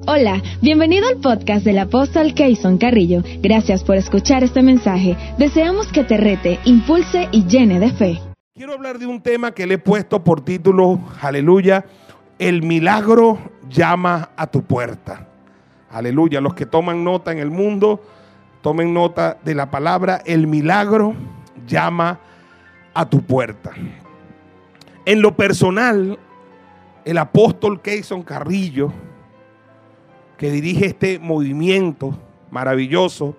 Hola, bienvenido al podcast del apóstol Keyson Carrillo. Gracias por escuchar este mensaje. Deseamos que te rete, impulse y llene de fe. Quiero hablar de un tema que le he puesto por título, aleluya, el milagro llama a tu puerta. Aleluya, los que toman nota en el mundo, tomen nota de la palabra, el milagro llama a tu puerta. En lo personal, el apóstol Keyson Carrillo, que dirige este movimiento maravilloso,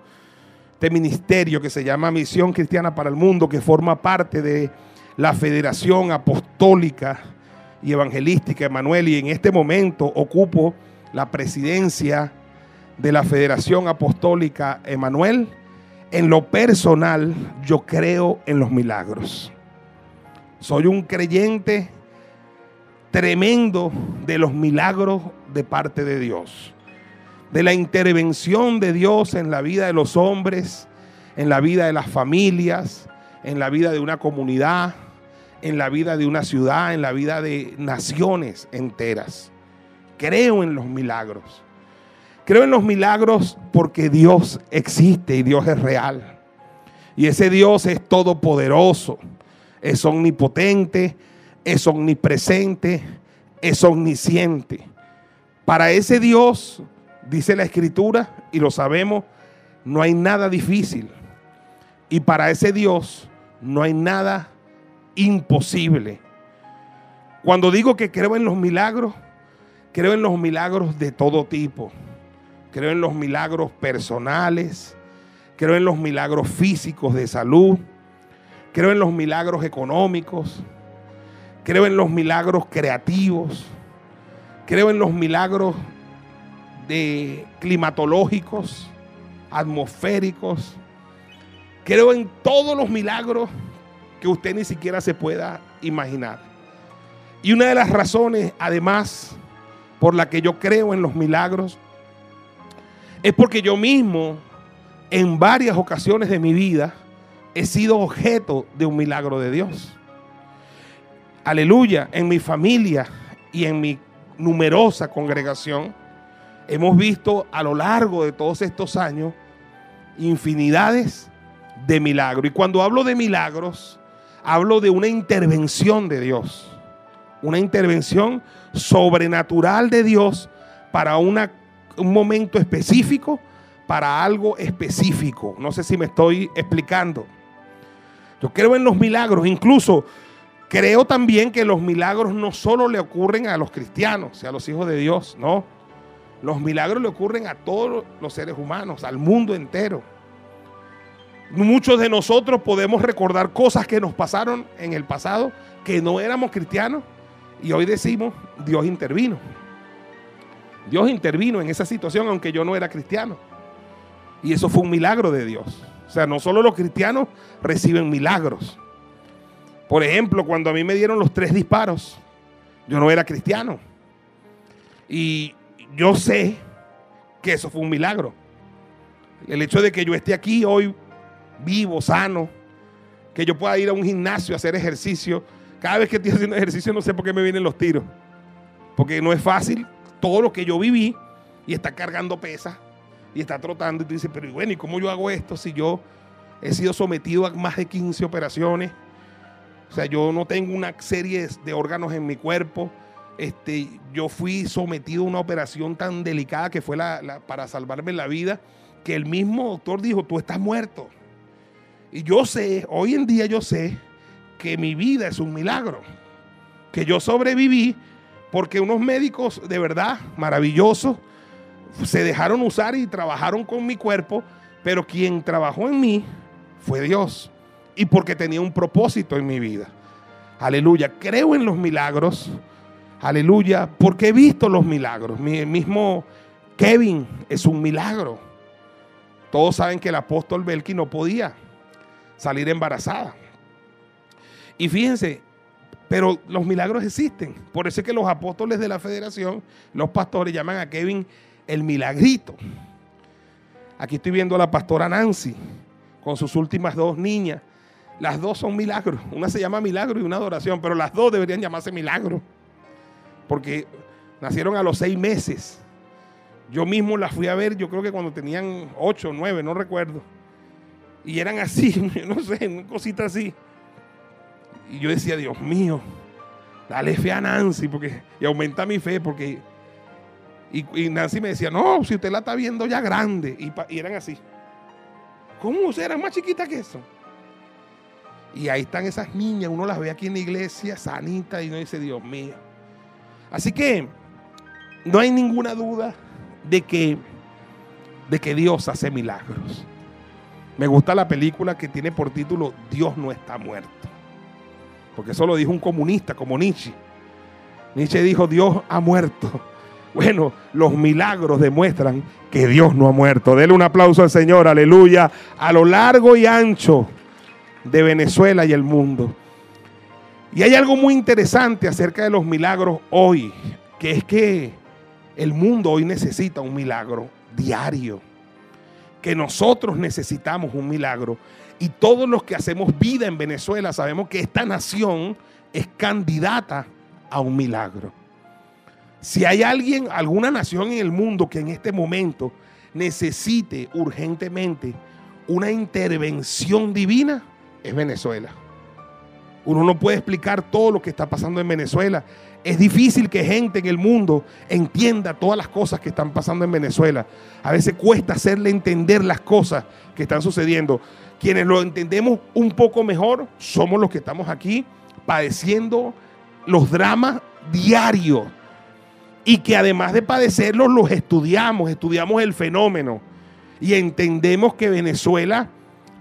este ministerio que se llama Misión Cristiana para el Mundo, que forma parte de la Federación Apostólica y Evangelística Emanuel, y en este momento ocupo la presidencia de la Federación Apostólica Emanuel. En lo personal, yo creo en los milagros. Soy un creyente tremendo de los milagros de parte de Dios de la intervención de Dios en la vida de los hombres, en la vida de las familias, en la vida de una comunidad, en la vida de una ciudad, en la vida de naciones enteras. Creo en los milagros. Creo en los milagros porque Dios existe y Dios es real. Y ese Dios es todopoderoso, es omnipotente, es omnipresente, es omnisciente. Para ese Dios Dice la escritura, y lo sabemos, no hay nada difícil. Y para ese Dios no hay nada imposible. Cuando digo que creo en los milagros, creo en los milagros de todo tipo. Creo en los milagros personales, creo en los milagros físicos de salud, creo en los milagros económicos, creo en los milagros creativos, creo en los milagros de climatológicos, atmosféricos. Creo en todos los milagros que usted ni siquiera se pueda imaginar. Y una de las razones, además, por la que yo creo en los milagros, es porque yo mismo, en varias ocasiones de mi vida, he sido objeto de un milagro de Dios. Aleluya, en mi familia y en mi numerosa congregación hemos visto a lo largo de todos estos años infinidades de milagros. Y cuando hablo de milagros, hablo de una intervención de Dios. Una intervención sobrenatural de Dios para un momento específico, para algo específico. No sé si me estoy explicando. Yo creo en los milagros, incluso creo también que los milagros no solo le ocurren a los cristianos, a los hijos de Dios, no. Los milagros le ocurren a todos los seres humanos, al mundo entero. Muchos de nosotros podemos recordar cosas que nos pasaron en el pasado, que no éramos cristianos, y hoy decimos, Dios intervino. Dios intervino en esa situación, aunque yo no era cristiano. Y eso fue un milagro de Dios. O sea, no solo los cristianos reciben milagros. Por ejemplo, cuando a mí me dieron los tres disparos, yo no era cristiano. Y yo sé que eso fue un milagro. El hecho de que yo esté aquí hoy vivo, sano, que yo pueda ir a un gimnasio a hacer ejercicio. Cada vez que estoy haciendo ejercicio no sé por qué me vienen los tiros. Porque no es fácil todo lo que yo viví y está cargando pesas y está trotando y tú dices, pero bueno, ¿y cómo yo hago esto si yo he sido sometido a más de 15 operaciones? O sea, yo no tengo una serie de órganos en mi cuerpo este, yo fui sometido a una operación tan delicada que fue la, para salvarme la vida, que el mismo doctor dijo, tú estás muerto. Y yo sé, hoy en día yo sé que mi vida es un milagro, que yo sobreviví porque unos médicos de verdad maravillosos se dejaron usar y trabajaron con mi cuerpo, pero quien trabajó en mí fue Dios y porque tenía un propósito en mi vida. Aleluya, creo en los milagros Aleluya, porque he visto los milagros. Mi mismo Kevin es un milagro. Todos saben que el apóstol Belki no podía salir embarazada. Y fíjense, pero los milagros existen. Por eso es que los apóstoles de la federación, los pastores, llaman a Kevin el milagrito. Aquí estoy viendo a la pastora Nancy con sus últimas dos niñas. Las dos son milagros. Una se llama milagro y una adoración, pero las dos deberían llamarse milagro porque nacieron a los seis meses. Yo mismo las fui a ver, yo creo que cuando tenían 8 o 9, no recuerdo. Y eran así, no sé, una cosita así. Y yo decía, Dios mío, dale fe a Nancy porque, y aumenta mi fe porque... Y, Nancy me decía, no, si usted la está viendo ya grande. Y, eran así. ¿Cómo? ¿Eran más chiquitas que eso? Y ahí están esas niñas, uno las ve aquí en la iglesia, sanita, y uno dice, Dios mío. Así que no hay ninguna duda de que, de que Dios hace milagros. Me gusta la película que tiene por título Dios no está muerto. Porque eso lo dijo un comunista como Nietzsche. Nietzsche dijo Dios ha muerto. Bueno, los milagros demuestran que Dios no ha muerto. Dele un aplauso al Señor, aleluya, a lo largo y ancho de Venezuela y el mundo. Y hay algo muy interesante acerca de los milagros hoy, que es que el mundo hoy necesita un milagro diario, que nosotros necesitamos un milagro. Y todos los que hacemos vida en Venezuela sabemos que esta nación es candidata a un milagro. Si hay alguien, alguna nación en el mundo que en este momento necesite urgentemente una intervención divina, es Venezuela. Uno no puede explicar todo lo que está pasando en Venezuela. Es difícil que gente en el mundo entienda todas las cosas que están pasando en Venezuela. A veces cuesta hacerle entender las cosas que están sucediendo. Quienes lo entendemos un poco mejor somos los que estamos aquí padeciendo los dramas diarios. Y que además de padecerlos los estudiamos, estudiamos el fenómeno. Y entendemos que Venezuela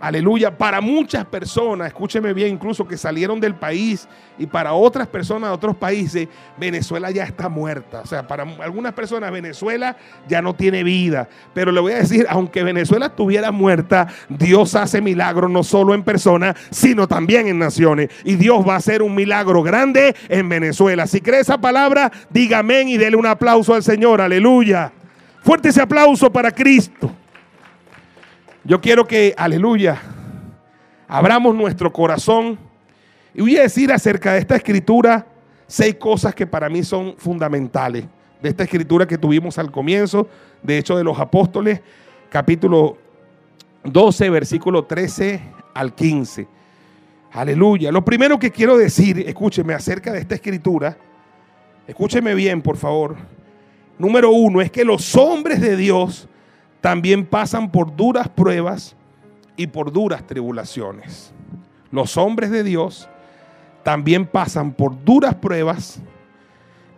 Aleluya. Para muchas personas, escúcheme bien, incluso que salieron del país y para otras personas de otros países, Venezuela ya está muerta. O sea, para algunas personas Venezuela ya no tiene vida. Pero le voy a decir, aunque Venezuela estuviera muerta, Dios hace milagros no solo en personas, sino también en naciones. Y Dios va a hacer un milagro grande en Venezuela. Si cree esa palabra, diga amén y dele un aplauso al Señor. Aleluya. Fuerte ese aplauso para Cristo. Yo quiero que, aleluya, abramos nuestro corazón y voy a decir acerca de esta escritura seis cosas que para mí son fundamentales. De esta escritura que tuvimos al comienzo, de hecho de los apóstoles, capítulo 12, versículo 13 al 15. Aleluya. Lo primero que quiero decir, escúcheme acerca de esta escritura, escúcheme bien, por favor. Número uno, es que los hombres de Dios también pasan por duras pruebas y por duras tribulaciones. Los hombres de Dios también pasan por duras pruebas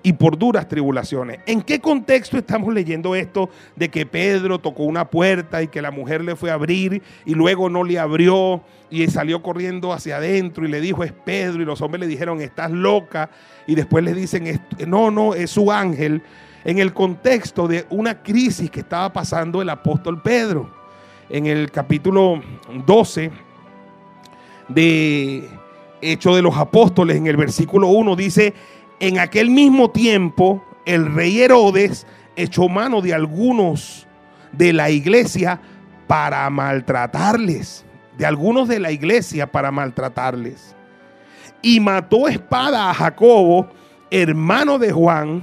y por duras tribulaciones. ¿En qué contexto estamos leyendo esto de que Pedro tocó una puerta y que la mujer le fue a abrir y luego no le abrió y salió corriendo hacia adentro y le dijo es Pedro y los hombres le dijeron estás loca y después le dicen no, no, es su ángel? En el contexto de una crisis que estaba pasando el apóstol Pedro. En el capítulo 12 de Hecho de los Apóstoles, en el versículo 1, dice, en aquel mismo tiempo el rey Herodes echó mano de algunos de la iglesia para maltratarles, de algunos de la iglesia para maltratarles. Y mató espada a Jacobo, hermano de Juan,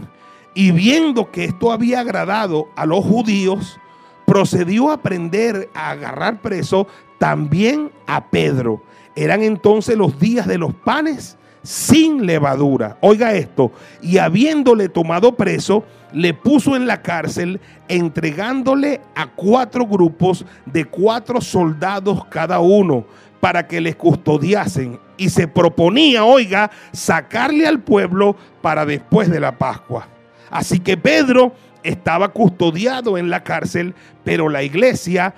y viendo que esto había agradado a los judíos, procedió a prender, a agarrar preso también a Pedro. Eran entonces los días de los panes sin levadura. Oiga esto, y habiéndole tomado preso, le puso en la cárcel, entregándole a cuatro grupos de cuatro soldados cada uno, para que les custodiasen. Y se proponía, oiga, sacarle al pueblo para después de la Pascua. Así que Pedro estaba custodiado en la cárcel, pero la iglesia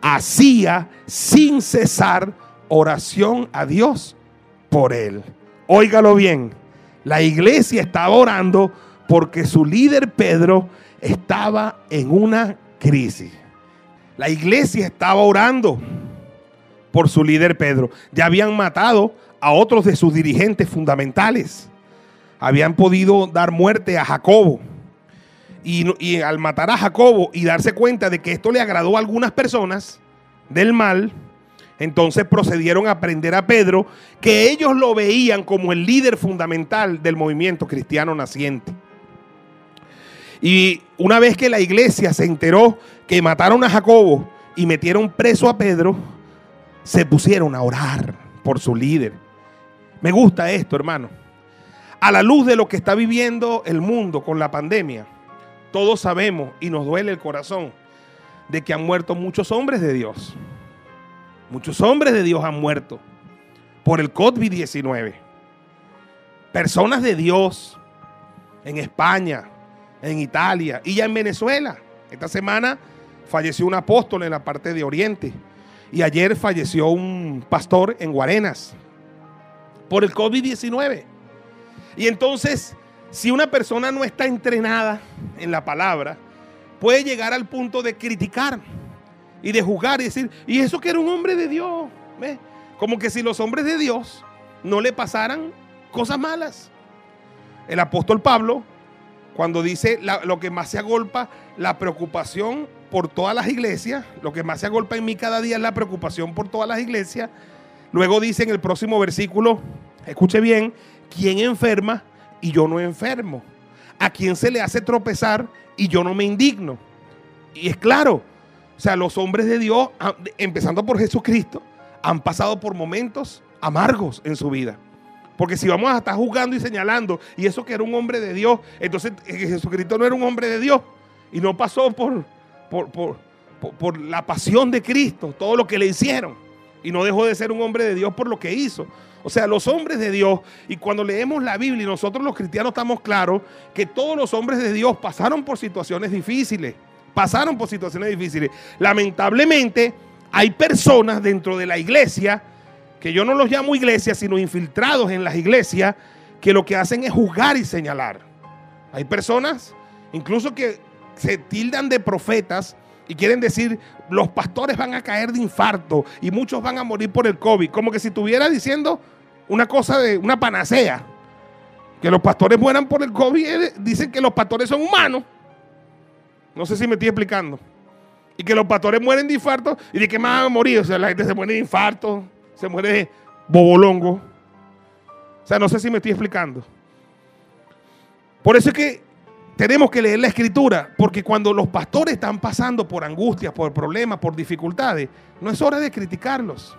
hacía sin cesar oración a Dios por él. Óigalo bien, la iglesia estaba orando porque su líder Pedro estaba en una crisis. La iglesia estaba orando por su líder Pedro. Ya habían matado a otros de sus dirigentes fundamentales habían podido dar muerte a Jacobo. Y, al matar a Jacobo y darse cuenta de que esto le agradó a algunas personas del mal, entonces procedieron a prender a Pedro, que ellos lo veían como el líder fundamental del movimiento cristiano naciente. Y una vez que la iglesia se enteró que mataron a Jacobo y metieron preso a Pedro, se pusieron a orar por su líder. Me gusta esto, hermano. A la luz de lo que está viviendo el mundo con la pandemia, todos sabemos y nos duele el corazón de que han muerto muchos hombres de Dios. Muchos hombres de Dios han muerto por el COVID-19. Personas de Dios en España, en Italia y ya en Venezuela. Esta semana falleció un apóstol en la parte de Oriente y ayer falleció un pastor en Guarenas por el COVID-19. Y entonces, si una persona no está entrenada en la palabra, puede llegar al punto de criticar y de juzgar y decir, y eso que era un hombre de Dios. Como que si los hombres de Dios no le pasaran cosas malas. El apóstol Pablo, cuando dice lo que más se agolpa, la preocupación por todas las iglesias, lo que más se agolpa en mí cada día es la preocupación por todas las iglesias. Luego dice en el próximo versículo, escuche bien, ¿quién enferma y yo no enfermo? ¿A quién se le hace tropezar y yo no me indigno? Y es claro, o sea, los hombres de Dios, empezando por Jesucristo, han pasado por momentos amargos en su vida. Porque si vamos a estar juzgando y señalando, y eso que era un hombre de Dios, entonces eh, Jesucristo no era un hombre de Dios y no pasó por, por, por, por, la pasión de Cristo, todo lo que le hicieron. Y no dejó de ser un hombre de Dios por lo que hizo. O sea, los hombres de Dios, y cuando leemos la Biblia y nosotros los cristianos estamos claros que todos los hombres de Dios pasaron por situaciones difíciles, pasaron por situaciones difíciles. Lamentablemente, hay personas dentro de la iglesia, que yo no los llamo iglesia, sino infiltrados en las iglesias, que lo que hacen es juzgar y señalar. Hay personas, incluso que se tildan de profetas y quieren decir, los pastores van a caer de infarto y muchos van a morir por el COVID. Como que si estuviera diciendo una cosa de una panacea. Que los pastores mueran por el COVID, eh, dicen que los pastores son humanos. No sé si me estoy explicando. Y que los pastores mueren de infarto y de que más van a morir. O sea, la gente se muere de infarto, se muere de bobolongo. O sea, no sé si me estoy explicando. Por eso es que tenemos que leer la escritura, porque cuando los pastores están pasando por angustias, por problemas, por dificultades, no es hora de criticarlos,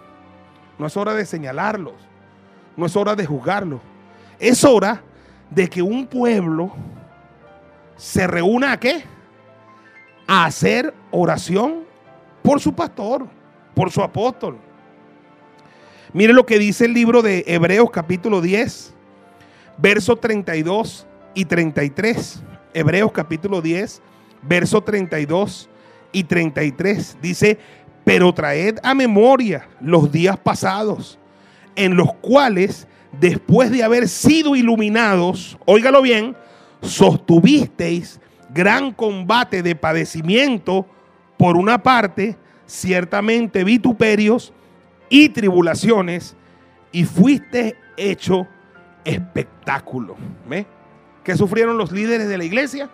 no es hora de señalarlos, no es hora de juzgarlos. Es hora de que un pueblo se reúna a qué? A hacer oración por su pastor, por su apóstol. Mire lo que dice el libro de Hebreos capítulo 10, versos 32 y 33. Hebreos capítulo 10, verso 32 y 33. Dice, pero traed a memoria los días pasados, en los cuales, después de haber sido iluminados, óigalo bien, sostuvisteis gran combate de padecimiento, por una parte, ciertamente vituperios y tribulaciones, y fuiste hecho espectáculo. ¿Ve? ¿Qué sufrieron los líderes de la iglesia?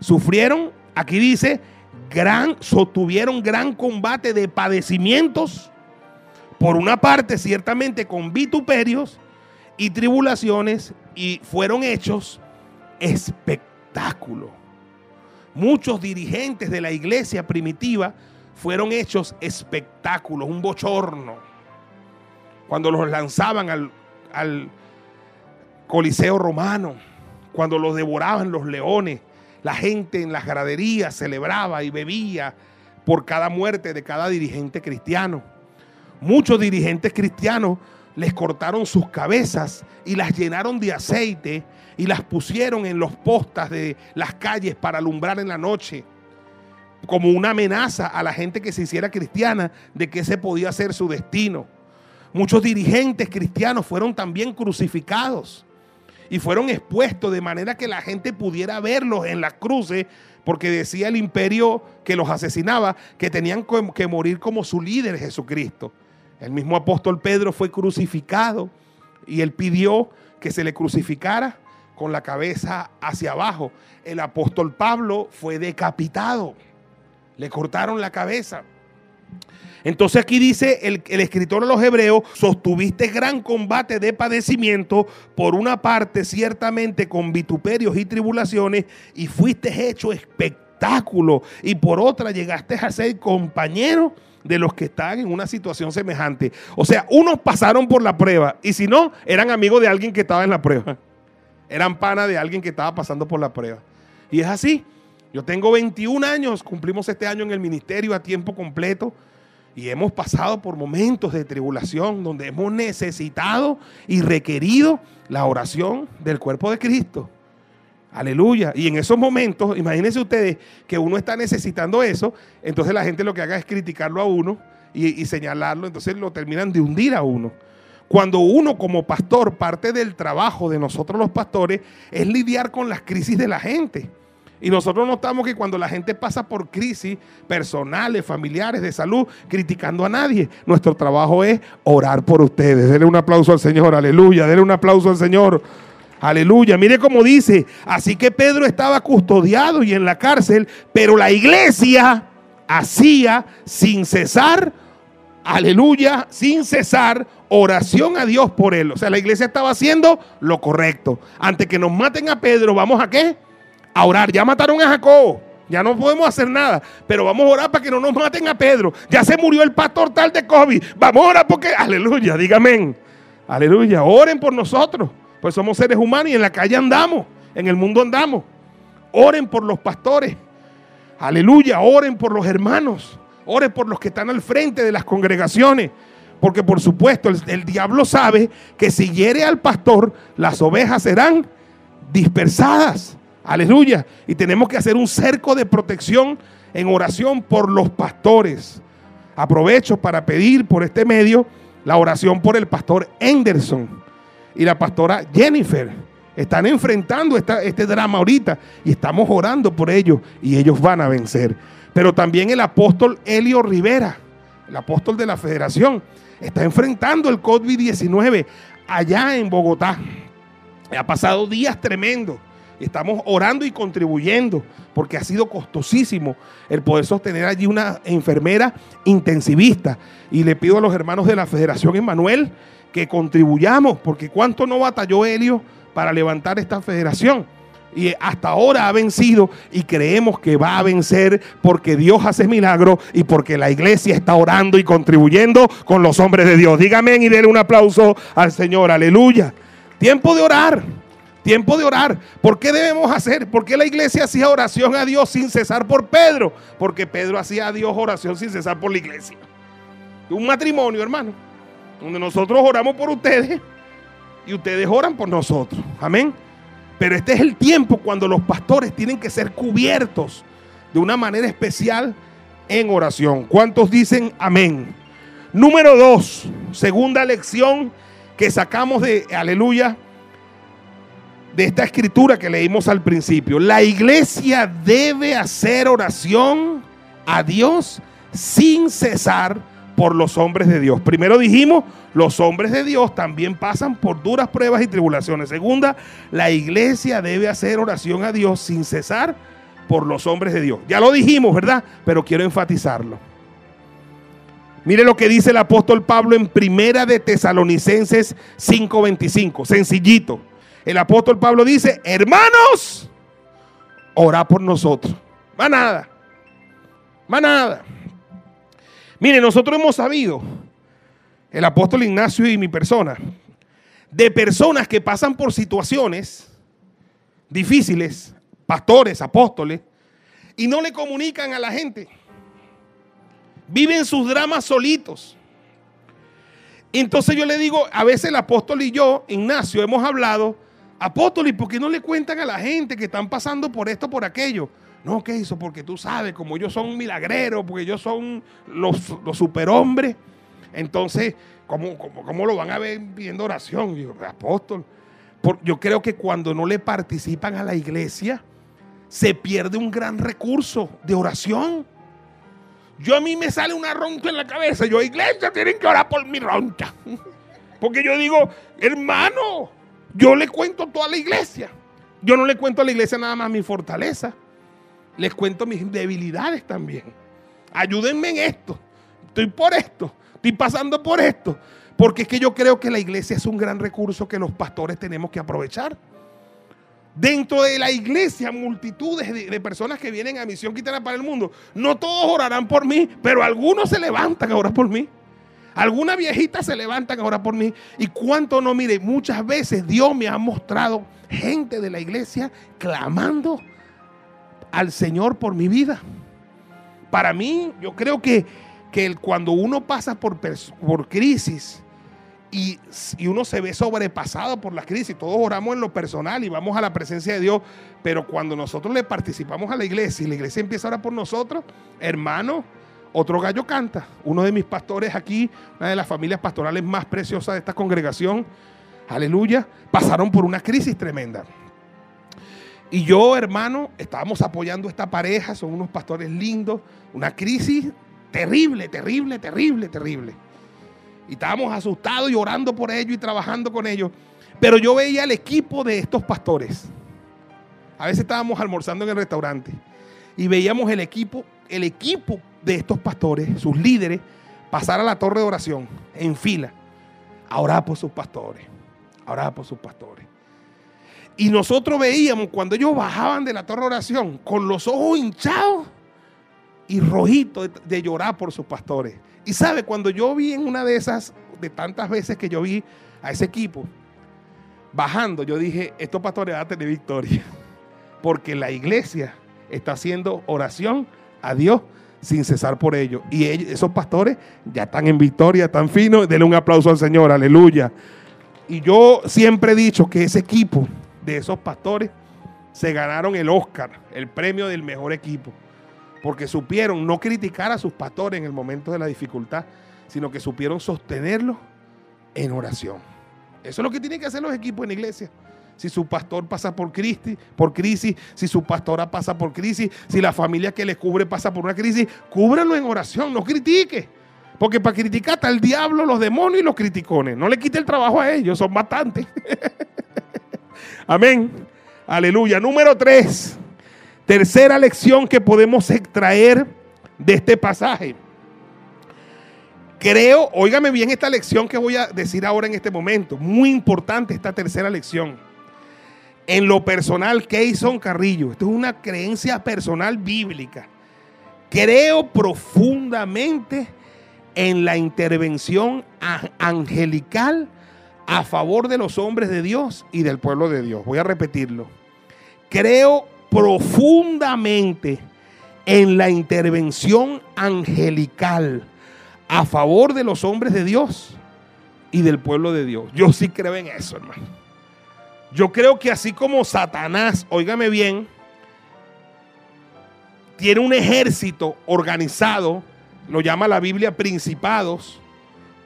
Sufrieron, aquí dice, gran, sostuvieron gran combate de padecimientos. Por una parte, ciertamente con vituperios y tribulaciones, y fueron hechos espectáculo. Muchos dirigentes de la iglesia primitiva fueron hechos espectáculos, un bochorno. Cuando los lanzaban al, al Coliseo romano cuando los devoraban los leones, la gente en las graderías celebraba y bebía por cada muerte de cada dirigente cristiano. Muchos dirigentes cristianos les cortaron sus cabezas y las llenaron de aceite y las pusieron en los postas de las calles para alumbrar en la noche, como una amenaza a la gente que se hiciera cristiana de que ese podía ser su destino. Muchos dirigentes cristianos fueron también crucificados y fueron expuestos de manera que la gente pudiera verlos en las cruces, porque decía el imperio que los asesinaba que tenían que morir como su líder Jesucristo. El mismo apóstol Pedro fue crucificado y él pidió que se le crucificara con la cabeza hacia abajo. El apóstol Pablo fue decapitado, le cortaron la cabeza. Entonces aquí dice el, escritor de los Hebreos, sostuviste gran combate de padecimiento, por una parte ciertamente con vituperios y tribulaciones, y fuiste hecho espectáculo, y por otra llegaste a ser compañero de los que están en una situación semejante. O sea, unos pasaron por la prueba, y si no, eran amigos de alguien que estaba en la prueba. Eran pana de alguien que estaba pasando por la prueba. Y es así. Yo tengo 21 años, cumplimos este año en el ministerio a tiempo completo. Y hemos pasado por momentos de tribulación donde hemos necesitado y requerido la oración del cuerpo de Cristo. Aleluya. Y en esos momentos, imagínense ustedes que uno está necesitando eso, entonces la gente lo que haga es criticarlo a uno y, señalarlo, entonces lo terminan de hundir a uno. Cuando uno como pastor, parte del trabajo de nosotros los pastores es lidiar con las crisis de la gente. Y nosotros notamos que cuando la gente pasa por crisis personales, familiares, de salud, criticando a nadie, nuestro trabajo es orar por ustedes. Denle un aplauso al Señor, aleluya, denle un aplauso al Señor. Aleluya, mire cómo dice, así que Pedro estaba custodiado y en la cárcel, pero la iglesia hacía sin cesar, aleluya, sin cesar oración a Dios por él. O sea, la iglesia estaba haciendo lo correcto. Antes que nos maten a Pedro, vamos a qué? A orar. Ya mataron a Jacob. Ya no podemos hacer nada, pero vamos a orar para que no nos maten a Pedro. Ya se murió el pastor tal de COVID. Vamos a orar porque, aleluya, dígame. Aleluya, oren por nosotros. Pues somos seres humanos y en la calle andamos, en el mundo andamos. Oren por los pastores. Aleluya, oren por los hermanos. Oren por los que están al frente de las congregaciones. Porque por supuesto el, el diablo sabe que si hiere al pastor, las ovejas serán dispersadas. Aleluya. Y tenemos que hacer un cerco de protección en oración por los pastores. Aprovecho para pedir por este medio la oración por el pastor Henderson y la pastora Jennifer. Están enfrentando este drama ahorita y estamos orando por ellos y ellos van a vencer. Pero también el apóstol Helio Rivera, el apóstol de la federación, está enfrentando el COVID-19 allá en Bogotá. Ha pasado días tremendos. Estamos orando y contribuyendo porque ha sido costosísimo el poder sostener allí una enfermera intensivista. Y le pido a los hermanos de la Federación Emanuel que contribuyamos porque cuánto no batalló Helio para levantar esta federación. Y hasta ahora ha vencido y creemos que va a vencer porque Dios hace milagros y porque la iglesia está orando y contribuyendo con los hombres de Dios. Dígame y denle un aplauso al Señor. Aleluya. Tiempo de orar. Tiempo de orar. ¿Por qué debemos hacer? ¿Por qué la iglesia hacía oración a Dios sin cesar por Pedro? Porque Pedro hacía a Dios oración sin cesar por la iglesia. Un matrimonio, hermano, donde nosotros oramos por ustedes y ustedes oran por nosotros. Amén. Pero este es el tiempo cuando los pastores tienen que ser cubiertos de una manera especial en oración. ¿Cuántos dicen amén? Número dos, segunda lección que sacamos de aleluya de esta escritura que leímos al principio. La iglesia debe hacer oración a Dios sin cesar por los hombres de Dios. Primero dijimos, los hombres de Dios también pasan por duras pruebas y tribulaciones. Segunda, la iglesia debe hacer oración a Dios sin cesar por los hombres de Dios. Ya lo dijimos, ¿verdad? Pero quiero enfatizarlo. Mire lo que dice el apóstol Pablo en Primera de Tesalonicenses 5:25, sencillito el apóstol Pablo dice, hermanos, ora por nosotros. Más nada. Más nada. Mire, nosotros hemos sabido, el apóstol Ignacio y mi persona, de personas que pasan por situaciones difíciles, pastores, apóstoles, y no le comunican a la gente. Viven sus dramas solitos. Entonces yo le digo, a veces el apóstol y yo, Ignacio, hemos hablado Apóstoles, ¿por qué no le cuentan a la gente que están pasando por esto, por aquello? No, ¿qué hizo? Porque tú sabes, como ellos son milagreros, porque ellos son los, superhombres, entonces, ¿cómo, cómo, lo van a ver pidiendo oración? Yo, apóstol, yo creo que cuando no le participan a la iglesia, se pierde un gran recurso de oración. Yo a mí me sale una roncha en la cabeza. Yo, iglesia, tienen que orar por mi roncha. Porque yo digo, hermano, yo le cuento toda la iglesia. Yo no le cuento a la iglesia nada más mi fortaleza. Les cuento mis debilidades también. Ayúdenme en esto. estoy por esto, estoy pasando por esto. Porque es que yo creo que la iglesia es un gran recurso que los pastores tenemos que aprovechar. Dentro de la iglesia, multitudes de, personas que vienen a Misión Cristiana para el Mundo. No todos orarán por mí, pero algunos se levantan a orar por mí. Algunas viejitas se levantan a orar por mí. Y cuánto no, mire, muchas veces Dios me ha mostrado gente de la iglesia clamando al Señor por mi vida. Para mí, yo creo que, que cuando uno pasa por, por crisis, y, uno se ve sobrepasado por la crisis. Todos oramos en lo personal y vamos a la presencia de Dios. Pero cuando nosotros le participamos a la iglesia y la iglesia empieza a orar por nosotros, hermano, otro gallo canta. Uno de mis pastores aquí, una de las familias pastorales más preciosas de esta congregación, aleluya, pasaron por una crisis tremenda. Y yo, hermano, estábamos apoyando a esta pareja, son unos pastores lindos, una crisis terrible, terrible, terrible, terrible. Y estábamos asustados y orando por ellos y trabajando con ellos. Pero yo veía el equipo de estos pastores. A veces estábamos almorzando en el restaurante y veíamos el equipo, el equipo de estos pastores, sus líderes, pasar a la torre de oración en fila a orar por sus pastores, a por sus pastores. Y nosotros veíamos cuando ellos bajaban de la torre de oración con los ojos hinchados y rojitos de llorar por sus pastores. Y sabe, cuando yo vi en una de esas, de tantas veces que yo vi a ese equipo bajando, yo dije, estos pastores van a tener victoria. Porque la iglesia está haciendo oración a Dios sin cesar por ello. Y esos pastores ya están en victoria, están finos. Denle un aplauso al Señor, aleluya. Y yo siempre he dicho que ese equipo de esos pastores se ganaron el Oscar, el premio del mejor equipo porque supieron no criticar a sus pastores en el momento de la dificultad, sino que supieron sostenerlos en oración. Eso es lo que tienen que hacer los equipos en la iglesia. Si su pastor pasa por crisis, por crisis, si su pastora pasa por crisis, si la familia que le cubre pasa por una crisis, cúbranlo en oración, no critique. Porque para criticar está el diablo, los demonios y los criticones. No le quite el trabajo a ellos, son bastantes. Amén. Aleluya. Número tres. Tercera lección que podemos extraer de este pasaje. Creo, óigame bien esta lección que voy a decir ahora en este momento. Muy importante esta tercera lección. En lo personal, Keyson Carrillo, esto es una creencia personal bíblica. Creo profundamente en la intervención angelical a favor de los hombres de Dios y del pueblo de Dios. Voy a repetirlo. Creo profundamente en la intervención angelical a favor de los hombres de Dios y del pueblo de Dios. Yo sí creo en eso, hermano. Yo creo que así como Satanás, óigame bien, tiene un ejército organizado, lo llama la Biblia principados,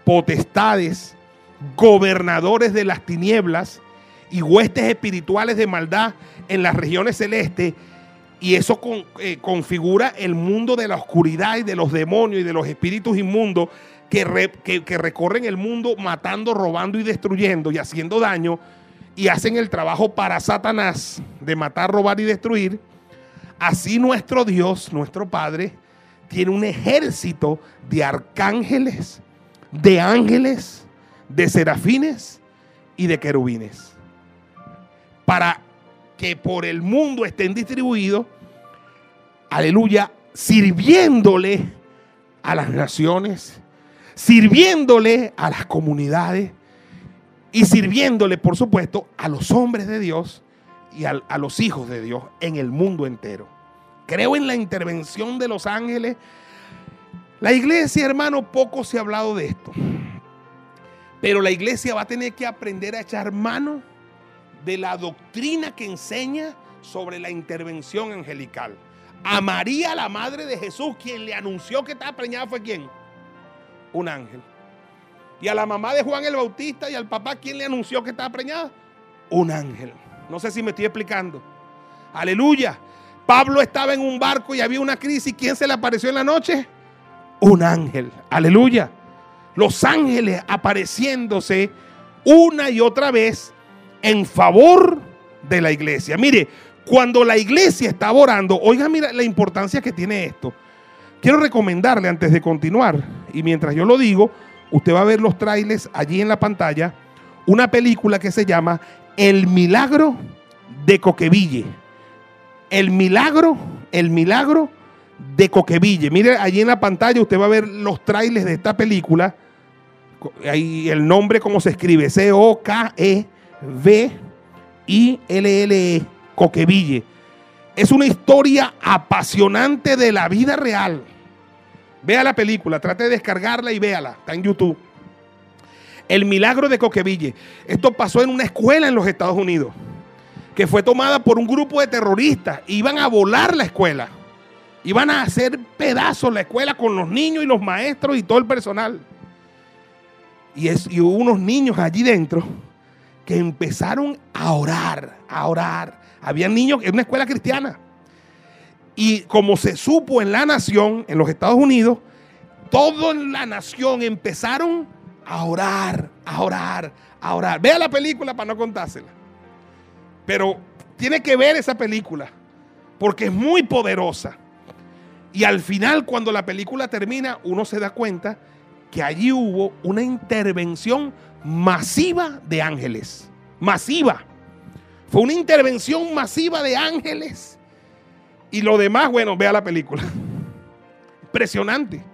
potestades, gobernadores de las tinieblas y huestes espirituales de maldad en las regiones celestes y eso eh, configura el mundo de la oscuridad y de los demonios y de los espíritus inmundos que, recorren el mundo matando, robando y destruyendo y haciendo daño y hacen el trabajo para Satanás de matar, robar y destruir. Así nuestro Dios, nuestro Padre, tiene un ejército de arcángeles, de ángeles, de serafines y de querubines. Para que por el mundo estén distribuidos, aleluya, sirviéndole a las naciones, sirviéndole a las comunidades y sirviéndole, por supuesto, a los hombres de Dios y a, los hijos de Dios en el mundo entero. Creo en la intervención de los ángeles. La iglesia, hermano, poco se ha hablado de esto. Pero la iglesia va a tener que aprender a echar mano de la doctrina que enseña sobre la intervención angelical. A María, la madre de Jesús, quien le anunció que estaba preñada fue quién? Un ángel. Y a la mamá de Juan el Bautista y al papá, ¿quién le anunció que estaba preñada? Un ángel. No sé si me estoy explicando. Aleluya. Pablo estaba en un barco y había una crisis. ¿Quién se le apareció en la noche? Un ángel. Aleluya. Los ángeles apareciéndose una y otra vez en favor de la iglesia. Mire, cuando la iglesia está orando, oiga, mira la importancia que tiene esto. Quiero recomendarle antes de continuar y mientras yo lo digo, usted va a ver los trailers allí en la pantalla, una película que se llama El Milagro de Coqueville. El Milagro, el Milagro de Coqueville. Mire, allí en la pantalla usted va a ver los trailers de esta película. Ahí el nombre, cómo se escribe, C-O-K-E-V-I-L-L-E, Coqueville. Es una historia apasionante de la vida real. Vea la película, trate de descargarla y véala, está en YouTube. El milagro de Coqueville. Esto pasó en una escuela en los Estados Unidos, que fue tomada por un grupo de terroristas. Iban a volar la escuela. Iban a hacer pedazos la escuela con los niños y los maestros y todo el personal. Y, es, y hubo unos niños allí dentro que empezaron a orar, a orar. Había niños en una escuela cristiana. Y como se supo en la nación, en los Estados Unidos, toda la nación empezaron a orar, a orar, a orar. Vea la película para no contársela. Pero tiene que ver esa película, porque es muy poderosa. Y al final, cuando la película termina, uno se da cuenta que allí hubo una intervención masiva de ángeles. Masiva. Fue una intervención masiva de ángeles. Y lo demás, bueno, vea la película. Impresionante.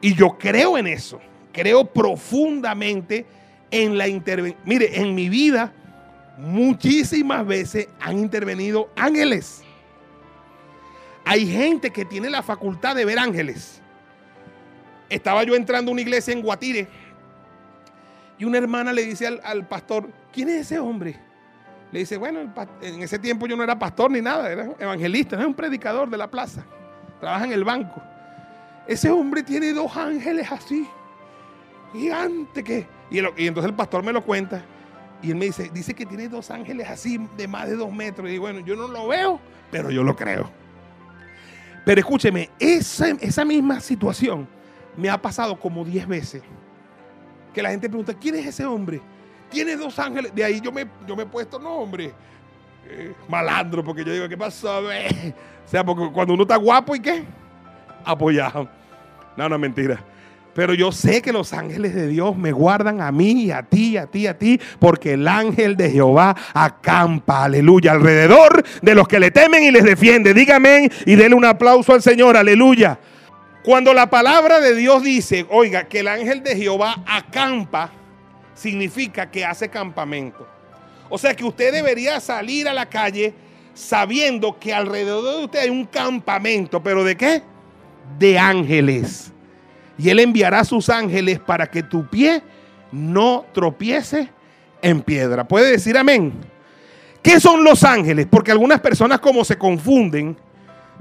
Y yo creo en eso. Creo profundamente en la intervención. Mire, en mi vida muchísimas veces han intervenido ángeles. Hay gente que tiene la facultad de ver ángeles. Estaba yo entrando a una iglesia en Guatire y una hermana le dice al, pastor, ¿quién es ese hombre? Le dice, bueno, en ese tiempo yo no era pastor ni nada, era evangelista, es un predicador de la plaza, trabaja en el banco. Ese hombre tiene dos ángeles así, gigante que... Y, entonces el pastor me lo cuenta y él me dice, dice que tiene dos ángeles así de más de dos metros. Y bueno, yo no lo veo, pero yo lo creo. Pero escúcheme, esa, esa misma situación me ha pasado como diez veces. Que la gente pregunta, ¿quién es ese hombre? Tiene dos ángeles. De ahí yo me, yo me he puesto, no, hombre, eh, malandro, porque yo digo, ¿qué pasó? O sea, porque cuando uno está guapo y qué, apoyado. No, no, mentira. Pero yo sé que los ángeles de Dios me guardan a mí, a ti, a ti, a ti, porque el ángel de Jehová acampa, aleluya, alrededor de los que le temen y les defiende. Dígame y denle un aplauso al Señor, aleluya. Cuando la palabra de Dios dice, oiga, que el ángel de Jehová acampa, significa que hace campamento. O sea que usted debería salir a la calle sabiendo que alrededor de usted hay un campamento, pero ¿de qué? De ángeles. Y Él enviará sus ángeles para que tu pie no tropiece en piedra. ¿Puede decir amén? ¿Qué son los ángeles? Porque algunas personas como se confunden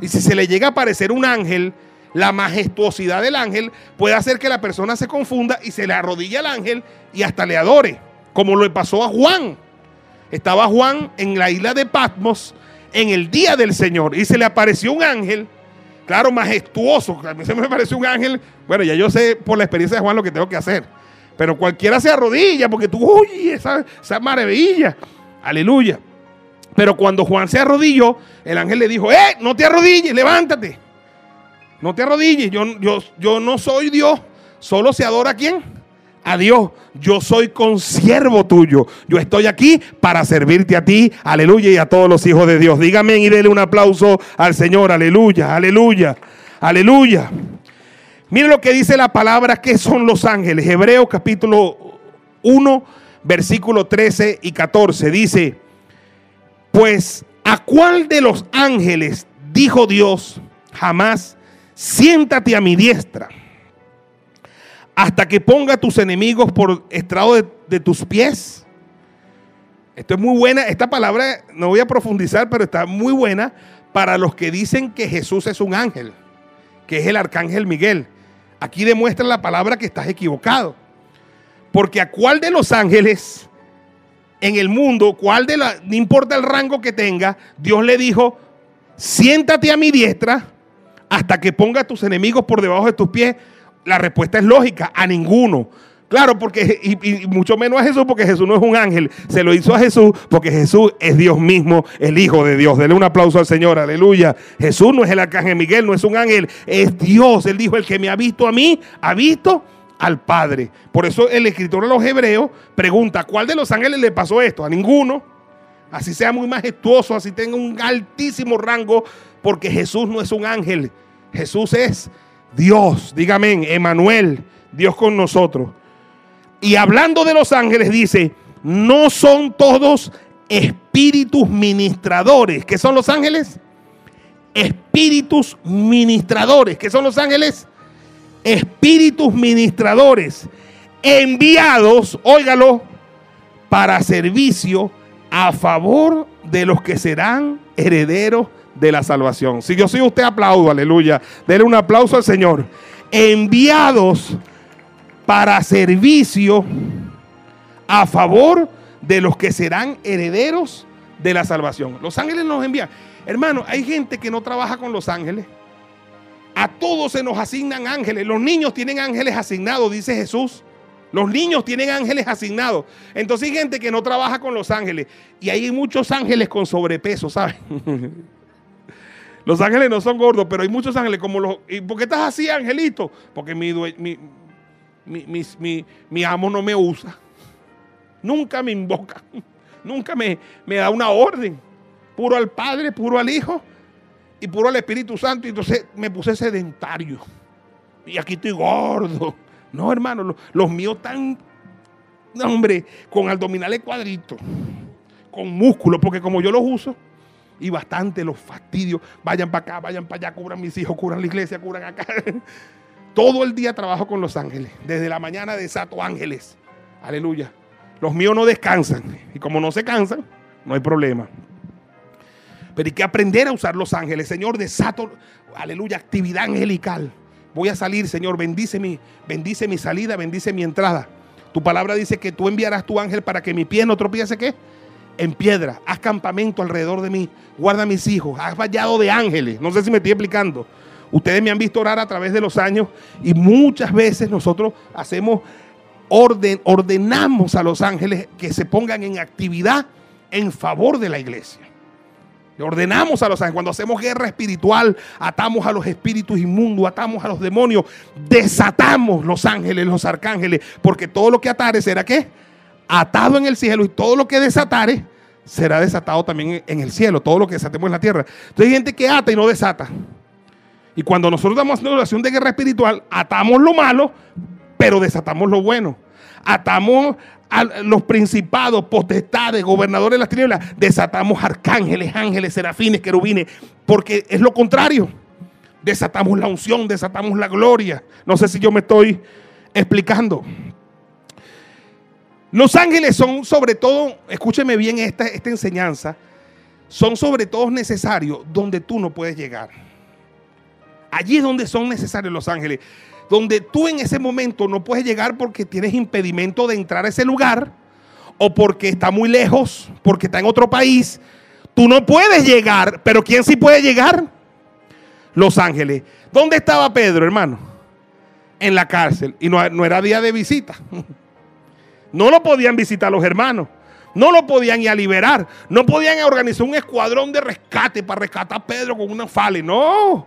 y si se le llega a aparecer un ángel, la majestuosidad del ángel puede hacer que la persona se confunda y se le arrodille al ángel y hasta le adore, como le pasó a Juan. Estaba Juan en la isla de Patmos en el día del Señor y se le apareció un ángel, claro, majestuoso. A mí se me pareció un ángel. Bueno, ya yo sé por la experiencia de Juan lo que tengo que hacer. Pero cualquiera se arrodilla porque tú, uy, esa, esa maravilla. Aleluya. Pero cuando Juan se arrodilló, el ángel le dijo, ¡eh! No te arrodilles, levántate. No te arrodilles, yo, yo, yo no soy Dios. Solo se adora a quién? A Dios. Yo soy consiervo tuyo. Yo estoy aquí para servirte a ti. Aleluya. Y a todos los hijos de Dios. Dígame y déle un aplauso al Señor. Aleluya. Aleluya. Aleluya. Miren lo que dice la palabra que son los ángeles. Hebreos capítulo 1, versículo 13 y 14. Dice, pues a cuál de los ángeles dijo Dios jamás siéntate a mi diestra hasta que ponga tus enemigos por estrado de, tus pies. Esto es muy buena, esta palabra no voy a profundizar, pero está muy buena para los que dicen que Jesús es un ángel, que es el arcángel Miguel. Aquí demuestra la palabra que estás equivocado. Porque a cuál de los ángeles en el mundo, cuál de la, no importa el rango que tenga, Dios le dijo, siéntate a mi diestra hasta que ponga tus enemigos por debajo de tus pies? La respuesta es lógica, a ninguno. Claro, porque, y, mucho menos a Jesús, porque Jesús no es un ángel. Se lo hizo a Jesús, porque Jesús es Dios mismo, el Hijo de Dios. Dele un aplauso al Señor, aleluya. Jesús no es el arcángel Miguel, no es un ángel, es Dios. Él dijo: El que me ha visto a mí, ha visto al Padre. Por eso el escritor de los Hebreos pregunta: ¿Cuál de los ángeles le pasó esto? A ninguno. Así sea muy majestuoso, así tenga un altísimo rango, porque Jesús no es un ángel. Jesús es Dios. Dígame, Emanuel, Dios con nosotros. Y hablando de los ángeles, dice, no son todos espíritus ministradores. ¿Qué son los ángeles? Espíritus ministradores. ¿Qué son los ángeles? Espíritus ministradores enviados, óigalo, para servicio a favor de los que serán herederos de la salvación. Si yo soy usted, aplaudo, aleluya. Dele un aplauso al Señor. Enviados para servicio a favor de los que serán herederos de la salvación. Los ángeles nos envían. Hermano, hay gente que no trabaja con los ángeles. A todos se nos asignan ángeles. Los niños tienen ángeles asignados, dice Jesús. Los niños tienen ángeles asignados. Entonces hay gente que no trabaja con los ángeles. Y hay muchos ángeles con sobrepeso, ¿saben? Los ángeles no son gordos, pero hay muchos ángeles como los... ¿Y por qué estás así, angelito? Porque mi, mi, mi, mi, amo no me usa. Nunca me invoca. Nunca me, me da una orden. Puro al Padre, puro al Hijo y puro al Espíritu Santo. Y entonces me puse sedentario. Y aquí estoy gordo. No, hermano, los, míos están, hombre, con abdominales cuadritos, con músculos, porque como yo los uso, y bastante los fastidios, vayan para acá, vayan para allá, cubran mis hijos, cubran la iglesia, cubran acá. Todo el día trabajo con los ángeles. Desde la mañana desato ángeles. Aleluya. Los míos no descansan. Y como no se cansan, no hay problema. Pero hay que aprender a usar los ángeles. Señor, desato, aleluya, actividad angelical. Voy a salir, Señor, bendice mi, bendice mi salida, bendice mi entrada. Tu palabra dice que tú enviarás tu ángel para que mi pie no tropiece, ¿qué? En piedra. Haz campamento alrededor de mí. Guarda a mis hijos. Haz vallado de ángeles. No sé si me estoy explicando. Ustedes me han visto orar a través de los años y muchas veces nosotros hacemos orden, ordenamos a los ángeles que se pongan en actividad en favor de la iglesia. Le ordenamos a los ángeles, cuando hacemos guerra espiritual, atamos a los espíritus inmundos, atamos a los demonios, desatamos los ángeles, los arcángeles, porque todo lo que atare será qué? Atado en el cielo y todo lo que desatare será desatado también en el cielo, todo lo que desatemos en la tierra. Entonces hay gente que ata y no desata. Y cuando nosotros damos una oración de guerra espiritual, atamos lo malo, pero desatamos lo bueno. Atamos a los principados, potestades, gobernadores de las tinieblas, desatamos arcángeles, ángeles, serafines, querubines, porque es lo contrario. Desatamos la unción, desatamos la gloria. No sé si yo me estoy explicando. Los ángeles son sobre todo, escúcheme bien esta, esta enseñanza, son sobre todo necesarios donde tú no puedes llegar. Allí es donde son necesarios los ángeles. Donde tú en ese momento no puedes llegar porque tienes impedimento de entrar a ese lugar o porque está muy lejos, porque está en otro país. Tú no puedes llegar, pero ¿quién sí puede llegar? Los ángeles. ¿Dónde estaba Pedro, hermano? En la cárcel. Y no, no era día de visita. No lo podían visitar los hermanos. No lo podían ir a liberar. No podían organizar un escuadrón de rescate para rescatar a Pedro con una fale. No.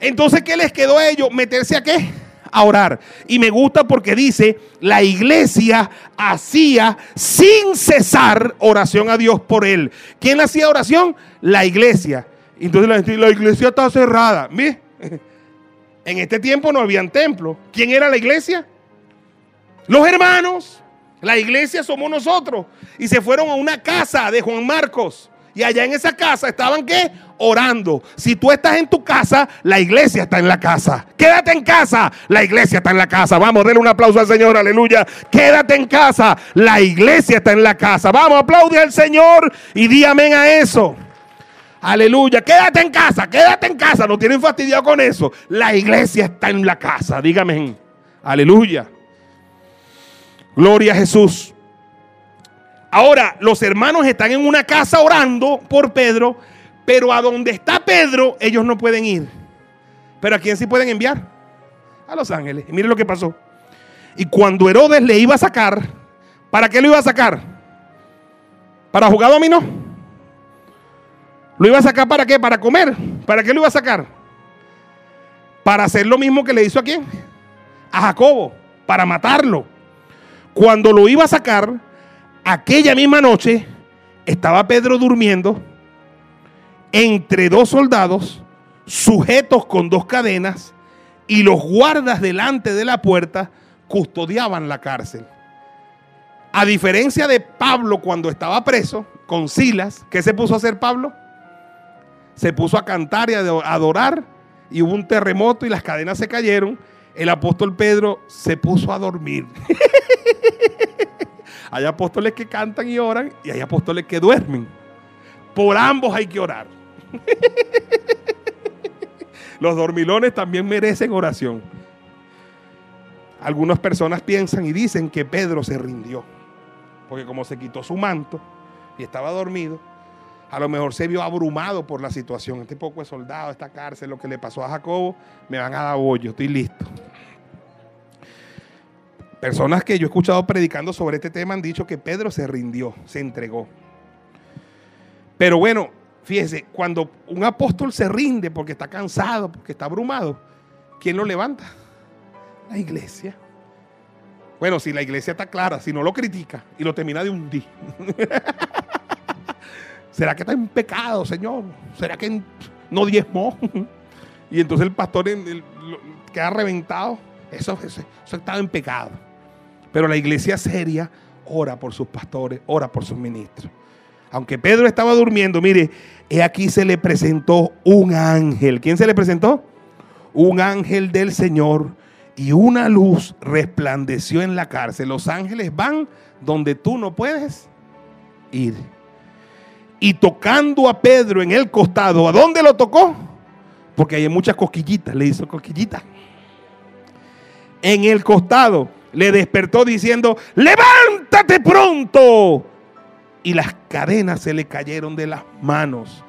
Entonces, ¿qué les quedó a ellos? Meterse a qué? A orar. Y me gusta porque dice, la iglesia hacía sin cesar oración a Dios por él. ¿Quién hacía oración? La iglesia. Entonces la, gente, la iglesia está cerrada. ¿Ve? En este tiempo no habían templo. ¿Quién era la iglesia? Los hermanos. La iglesia somos nosotros. Y se fueron a una casa de Juan Marcos. Y allá en esa casa estaban qué? Orando. Si tú estás en tu casa, la iglesia está en la casa. Quédate en casa, la iglesia está en la casa. Vamos, denle un aplauso al Señor, aleluya. Quédate en casa, la iglesia está en la casa. Vamos, aplaude al Señor y di amén a eso. Aleluya, quédate en casa, quédate en casa. No tienen fastidio con eso. La iglesia está en la casa, dígame. Aleluya. Gloria a Jesús. Ahora, los hermanos están en una casa orando por Pedro, pero a donde está Pedro, ellos no pueden ir. Pero ¿a quién sí pueden enviar? A los ángeles. Y miren lo que pasó. Y cuando Herodes le iba a sacar, ¿para qué lo iba a sacar? ¿Para jugar dominó? ¿Lo iba a sacar para qué? ¿Para comer? ¿Para qué lo iba a sacar? Para hacer lo mismo que le hizo a quién? A Jacobo, para matarlo. Cuando lo iba a sacar, aquella misma noche estaba Pedro durmiendo entre dos soldados sujetos con dos cadenas y los guardas delante de la puerta custodiaban la cárcel. A diferencia de Pablo cuando estaba preso con Silas, ¿qué se puso a hacer Pablo? Se puso a cantar y a adorar y hubo un terremoto y las cadenas se cayeron. El apóstol Pedro se puso a dormir. hay apóstoles que cantan y oran y hay apóstoles que duermen. Por ambos hay que orar. Los dormilones también merecen oración. Algunas personas piensan y dicen que Pedro se rindió. Porque como se quitó su manto y estaba dormido, a lo mejor se vio abrumado por la situación. Este poco de soldado, esta cárcel, lo que le pasó a Jacobo, me van a dar bollo, estoy listo. Personas que yo he escuchado predicando sobre este tema han dicho que Pedro se rindió, se entregó. Pero bueno, Fíjese, cuando un apóstol se rinde porque está cansado, porque está abrumado, ¿quién lo levanta? La iglesia. Bueno, si la iglesia está clara, si no lo critica y lo termina de hundir. ¿Será que está en pecado, Señor? ¿Será que no diezmó? y entonces el pastor queda reventado. Eso, eso, eso está en pecado. Pero la iglesia seria ora por sus pastores, ora por sus ministros. Aunque Pedro estaba durmiendo, mire, he aquí se le presentó un ángel. ¿Quién se le presentó? Un ángel del Señor y una luz resplandeció en la cárcel. Los ángeles van donde tú no puedes ir. Y tocando a Pedro en el costado, ¿a dónde lo tocó? Porque hay muchas cosquillitas, le hizo cosquillitas. En el costado le despertó diciendo, levántate pronto y las cadenas se le cayeron de las manos.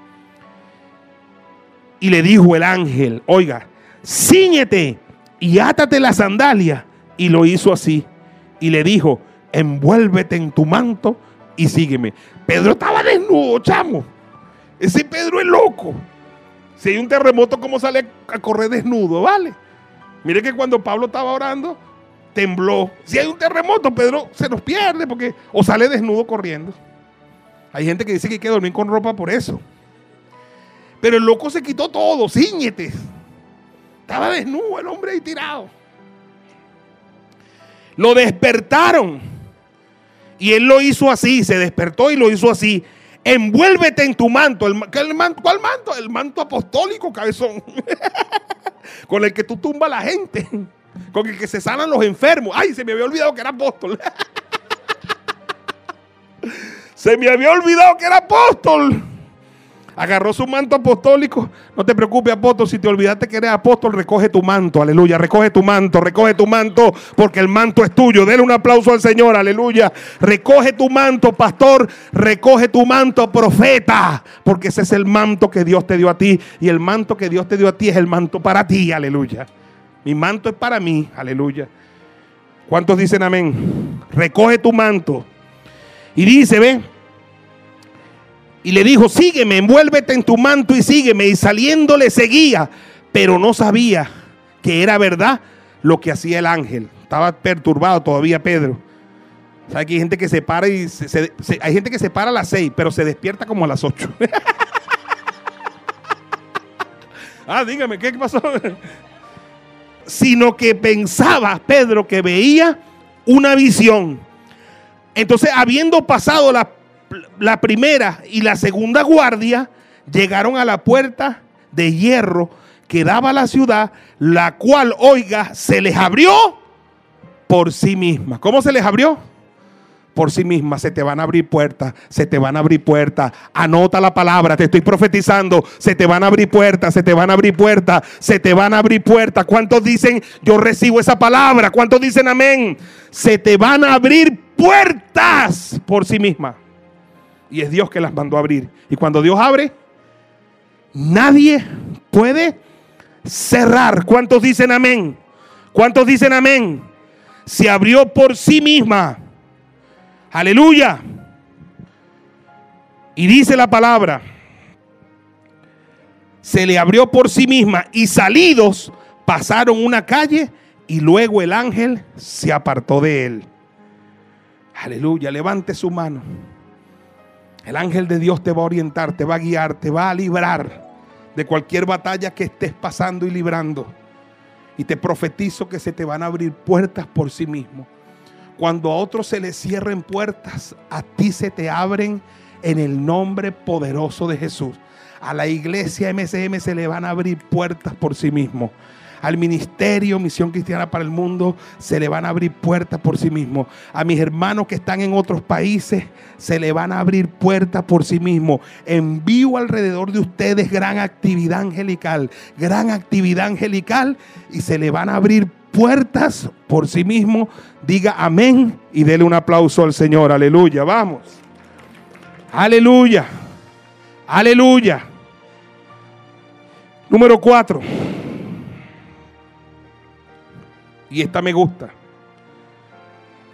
Y le dijo el ángel, oiga, ciñete y átate la sandalia. Y lo hizo así. Y le dijo, envuélvete en tu manto y sígueme. Pedro estaba desnudo, chamo. Ese Pedro es loco. Si hay un terremoto, ¿cómo sale a correr desnudo? ¿Vale? Mire que cuando Pablo estaba orando, tembló. Si hay un terremoto, Pedro se nos pierde porque o sale desnudo corriendo. Hay gente que dice que hay que dormir con ropa por eso. Pero el loco se quitó todo, ciñete. Estaba desnudo el hombre ahí tirado. Lo despertaron. Y él lo hizo así, se despertó y lo hizo así. Envuélvete en tu manto. Manto ¿Cuál manto? El manto apostólico, cabezón. Con el que tú tumbas a la gente. Con el que se sanan los enfermos. Ay, se me había olvidado que era apóstol. Se me había olvidado que era apóstol. Agarró su manto apostólico. No te preocupes, apóstol. Si te olvidaste que eres apóstol, recoge tu manto. Aleluya. Recoge tu manto. Recoge tu manto. Porque el manto es tuyo. Dele un aplauso al Señor. Aleluya. Recoge tu manto, pastor. Recoge tu manto, profeta. Porque ese es el manto que Dios te dio a ti. Y el manto que Dios te dio a ti es el manto para ti. Aleluya. Mi manto es para mí. Aleluya. ¿Cuántos dicen amén? Recoge tu manto. Y dice, ve, y le dijo, sígueme, envuélvete en tu manto y sígueme. Y saliendo le seguía, pero no sabía que era verdad lo que hacía el ángel. Estaba perturbado todavía Pedro. ¿Sabe que hay gente que se para y hay gente que se para a las seis, pero se despierta como a las ocho? ah, dígame, ¿qué pasó? Sino que pensaba Pedro que veía una visión. Entonces, habiendo pasado la la primera y la segunda guardia llegaron a la puerta de hierro que daba a la ciudad, la cual, oiga, se les abrió por sí misma. ¿Cómo se les abrió? Por sí misma se te van a abrir puertas, se te van a abrir puertas. Anota la palabra, te estoy profetizando. Se te van a abrir puertas, se te van a abrir puertas, se te van a abrir puertas. ¿Cuántos dicen yo recibo esa palabra? ¿Cuántos dicen amén? Se te van a abrir puertas por sí misma y es Dios que las mandó a abrir. Y cuando Dios abre, nadie puede cerrar. ¿Cuántos dicen amén? ¿Cuántos dicen amén? se abrió por sí misma. Aleluya. Y dice la palabra, se le abrió por sí misma y salidos pasaron una calle y luego el ángel se apartó de él. Aleluya, levante su mano. El ángel de Dios te va a orientar, te va a guiar, te va a librar de cualquier batalla que estés pasando y librando. Y te profetizo que se te van a abrir puertas por sí mismo. Cuando a otros se les cierren puertas, a ti se te abren en el nombre poderoso de Jesús. A la iglesia MSM se le van a abrir puertas por sí mismo al ministerio Misión Cristiana para el Mundo se le van a abrir puertas por sí mismo. A mis hermanos que están en otros países se le van a abrir puertas por sí mismo. Envío alrededor de ustedes gran actividad angelical, gran actividad angelical y se le van a abrir puertas por sí mismo. Diga amén y dele un aplauso al Señor. Aleluya, vamos. Aleluya. Aleluya. Número cuatro. Y esta me gusta.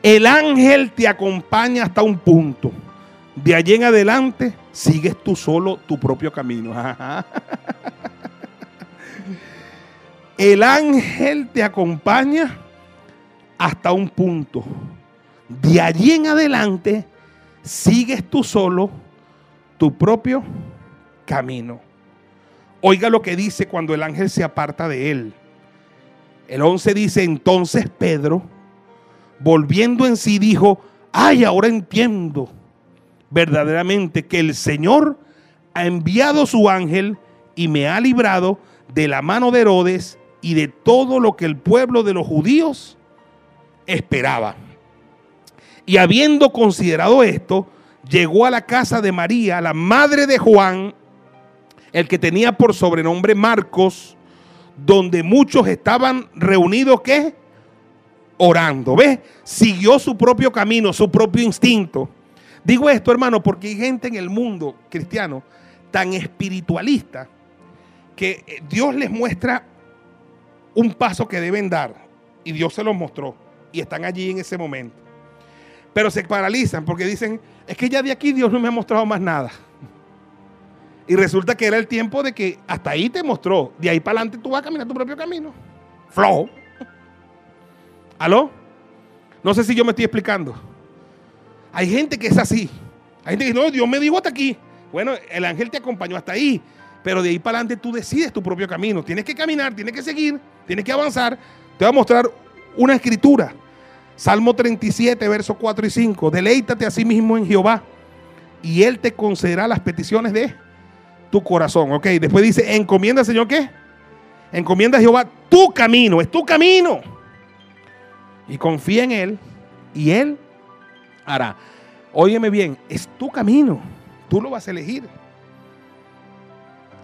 El ángel te acompaña hasta un punto. De allí en adelante sigues tú solo tu propio camino. El ángel te acompaña hasta un punto. De allí en adelante sigues tú solo tu propio camino. Oiga lo que dice cuando el ángel se aparta de él. El 11 dice, entonces Pedro, volviendo en sí, dijo, ay, ahora entiendo verdaderamente que el Señor ha enviado su ángel y me ha librado de la mano de Herodes y de todo lo que el pueblo de los judíos esperaba. Y habiendo considerado esto, llegó a la casa de María, la madre de Juan, el que tenía por sobrenombre Marcos, donde muchos estaban reunidos, ¿qué? Orando. ¿Ves? Siguió su propio camino, su propio instinto. Digo esto, hermano, porque hay gente en el mundo cristiano tan espiritualista que eh, Dios les muestra un paso que deben dar y Dios se los mostró y están allí en ese momento. Pero se paralizan porque dicen, es que ya de aquí Dios no me ha mostrado más nada. Y resulta que era el tiempo de que hasta ahí te mostró. De ahí para adelante tú vas a caminar tu propio camino. Flow. ¿Aló? No sé si yo me estoy explicando. Hay gente que es así. Hay gente que dice, no, Dios me dijo hasta aquí. Bueno, el ángel te acompañó hasta ahí. Pero de ahí para adelante tú decides tu propio camino. Tienes que caminar, tienes que seguir, tienes que avanzar. Te voy a mostrar una escritura. Salmo 37, versos 4 y 5. Deleítate a sí mismo en Jehová y Él te concederá las peticiones de tu corazón. Ok, después dice, encomienda, Señor, ¿qué? Encomienda a Jehová tu camino, es tu camino. Y confía en Él y Él hará. Óyeme bien, es tu camino, tú lo vas a elegir.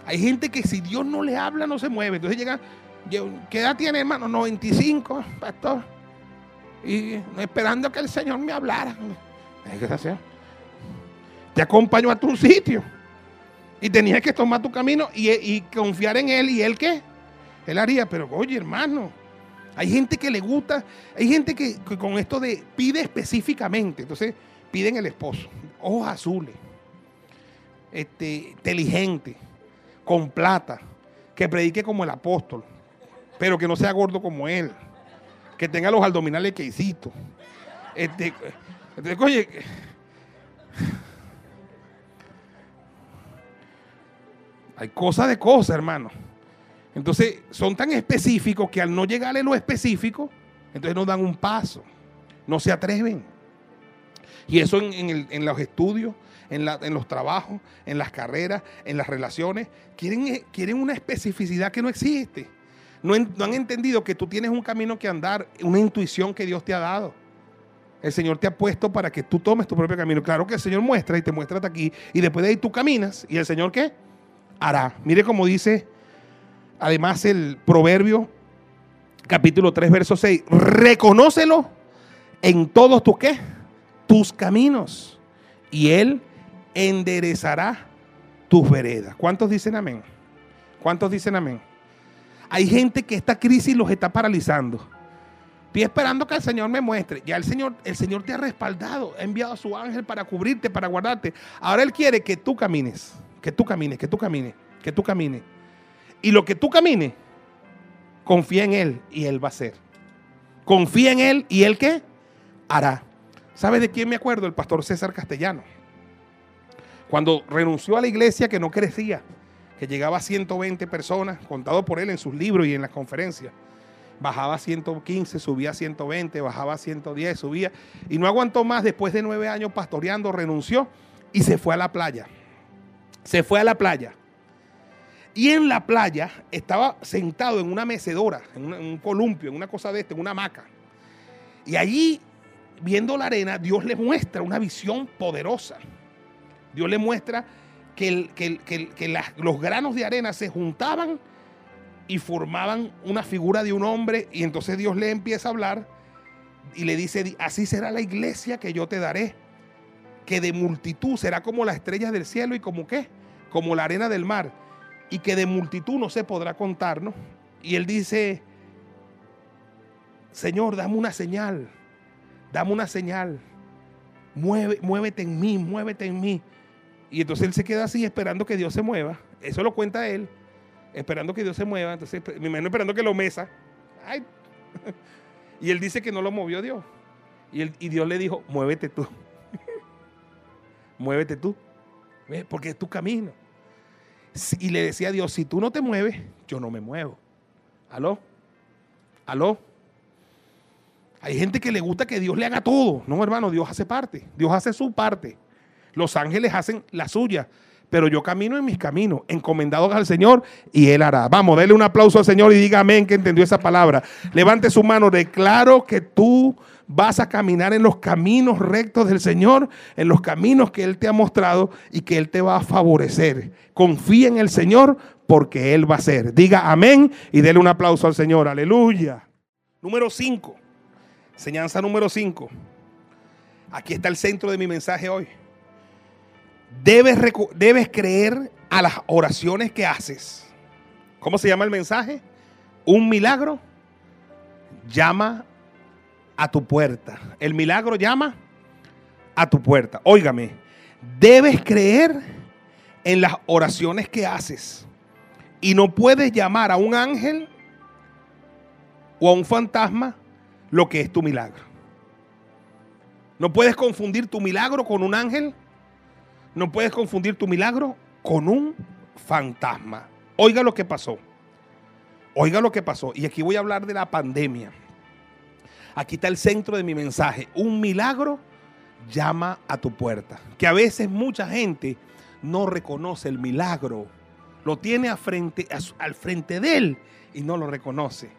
Hay gente que si Dios no le habla no se mueve. Entonces llega, ¿qué edad tiene hermano? 95, pastor. Y esperando que el Señor me hablara. Te acompaño a tu sitio. Y tenías que tomar tu camino y, confiar en Él. ¿Y Él qué? Él haría, pero oye hermano, hay gente que le gusta, hay gente que, con esto de pide específicamente. Entonces piden el esposo, ojos azules, este, inteligente, con plata, que predique como el apóstol, pero que no sea gordo como él, que tenga los abdominales que hiciste. Este, oye, Hay cosas de cosas, hermano. Entonces, son tan específicos que al no llegarle lo específico, entonces no dan un paso. No se atreven. Y eso en, los estudios, en, los trabajos, en las carreras, en las relaciones, quieren, quieren una especificidad que no existe. No, no, han entendido que tú tienes un camino que andar, una intuición que Dios te ha dado. El Señor te ha puesto para que tú tomes tu propio camino. Claro que el Señor muestra y te muestra hasta aquí. Y después de ahí tú caminas. ¿Y el Señor qué? Mire cómo dice además el proverbio capítulo 3 verso 6. Reconócelo en todos tus qué? Tus caminos. Y él enderezará tus veredas. ¿Cuántos dicen amén? ¿Cuántos dicen amén? Hay gente que esta crisis los está paralizando. Estoy esperando que el Señor me muestre. Ya el Señor, el Señor te ha respaldado, ha enviado a su ángel para cubrirte, para guardarte. Ahora Él quiere que tú camines, que tú camines, que tú camines, que tú camines. Y lo que tú camines, confía en Él y Él va a hacer. Confía en Él y Él qué? Hará. ¿Sabes de quién me acuerdo? El pastor César Castellano. Cuando renunció a la iglesia que no crecía, que llegaba a 120 personas, contado por él en sus libros y en las conferencias. Bajaba a 115, subía a 120, bajaba a 110, subía. Y no aguantó más después de nueve años pastoreando, renunció y se fue a la playa. Se fue a la playa. Y en la playa estaba sentado en una mecedora, en, un columpio, en una cosa de este, en una hamaca. Y allí, viendo la arena, Dios le muestra una visión poderosa. Dios le muestra que, los granos de arena se juntaban y formaban una figura de un hombre y entonces Dios le empieza a hablar y le dice, así será la iglesia que yo te daré, que de multitud será como las estrellas del cielo y como qué, como la arena del mar, y que de multitud no se podrá contar, ¿no? Y él dice, Señor, dame una señal, dame una señal, Mueve, muévete en mí, muévete en mí. Y entonces él se queda así esperando que Dios se mueva. Eso lo cuenta él. Esperando que Dios se mueva. Entonces, me imagino esperando que lo mesa. Y él dice que no lo movió Dios. Y, y Dios le dijo, muévete tú. Muévete tú. Porque es tu camino. Y le decía a Dios, si tú no te mueves, yo no me muevo. ¿Aló? ¿Aló? Hay gente que le gusta que Dios le haga todo. No, hermano, Dios hace parte. Dios hace su parte. Los ángeles hacen la suya. Pero yo camino en mis caminos, encomendados al Señor, y Él hará. Vamos, déle un aplauso al Señor y diga amén que entendió esa palabra. Levante su mano, declaro que tú vas a caminar en los caminos rectos del Señor, en los caminos que Él te ha mostrado y que Él te va a favorecer. Confía en el Señor porque Él va a hacer. Diga amén y déle un aplauso al Señor. Aleluya. Número 5. Enseñanza número 5. Aquí está el centro de mi mensaje hoy. Debes, debes creer a las oraciones que haces. ¿Cómo se llama el mensaje? Un milagro llama a tu puerta. El milagro llama a tu puerta. Óigame, debes creer en las oraciones que haces. Y no puedes llamar a un ángel o a un fantasma lo que es tu milagro. No puedes confundir tu milagro con un ángel no puedes confundir tu milagro con un fantasma. Oiga lo que pasó. Oiga lo que pasó. Y aquí voy a hablar de la pandemia. Aquí está el centro de mi mensaje. Un milagro llama a tu puerta. Que a veces mucha gente no reconoce el milagro. Lo tiene al frente de él y no lo reconoce.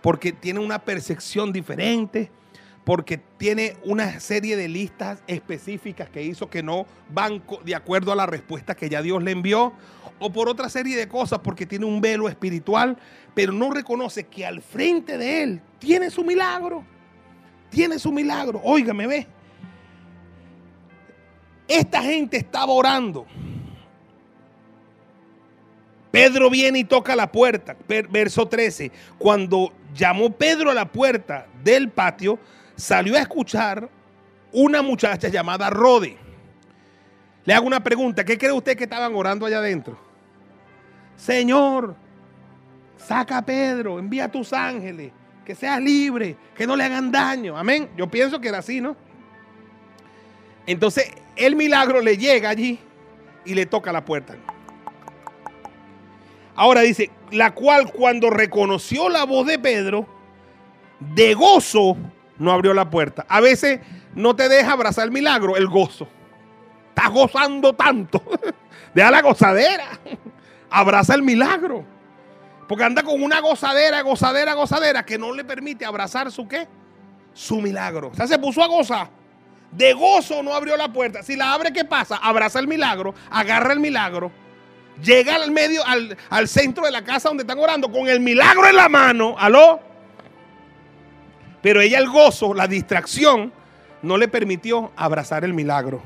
Porque tiene una percepción diferente porque tiene una serie de listas específicas que hizo que no van de acuerdo a la respuesta que ya Dios le envió, o por otra serie de cosas porque tiene un velo espiritual, pero no reconoce que al frente de él tiene su milagro. Tiene su milagro. Óigame, ve. Esta gente estaba orando. Pedro viene y toca la puerta. Verso 13. Cuando llamó Pedro a la puerta del patio, salió a escuchar una muchacha llamada Rode. Le hago una pregunta, ¿qué cree usted que estaban orando allá adentro? Señor, saca a Pedro, envía a tus ángeles, que seas libre, que no le hagan daño. Amén. Yo pienso que era así, ¿no? Entonces el milagro le llega allí y le toca la puerta. Ahora dice, la cual cuando reconoció la voz de Pedro, de gozo no abrió la puerta. A veces no te deja abrazar el milagro, el gozo. Estás gozando tanto. Deja la gozadera. Abraza el milagro. Porque anda con una gozadera, gozadera, gozadera que no le permite abrazar su qué? Su milagro. O sea, se puso a gozar. De gozo no abrió la puerta. Si la abre, ¿qué pasa? Abraza el milagro, agarra el milagro, llega al medio, al, al centro de la casa donde están orando con el milagro en la mano. ¿Aló? Pero ella el gozo, la distracción, no le permitió abrazar el milagro.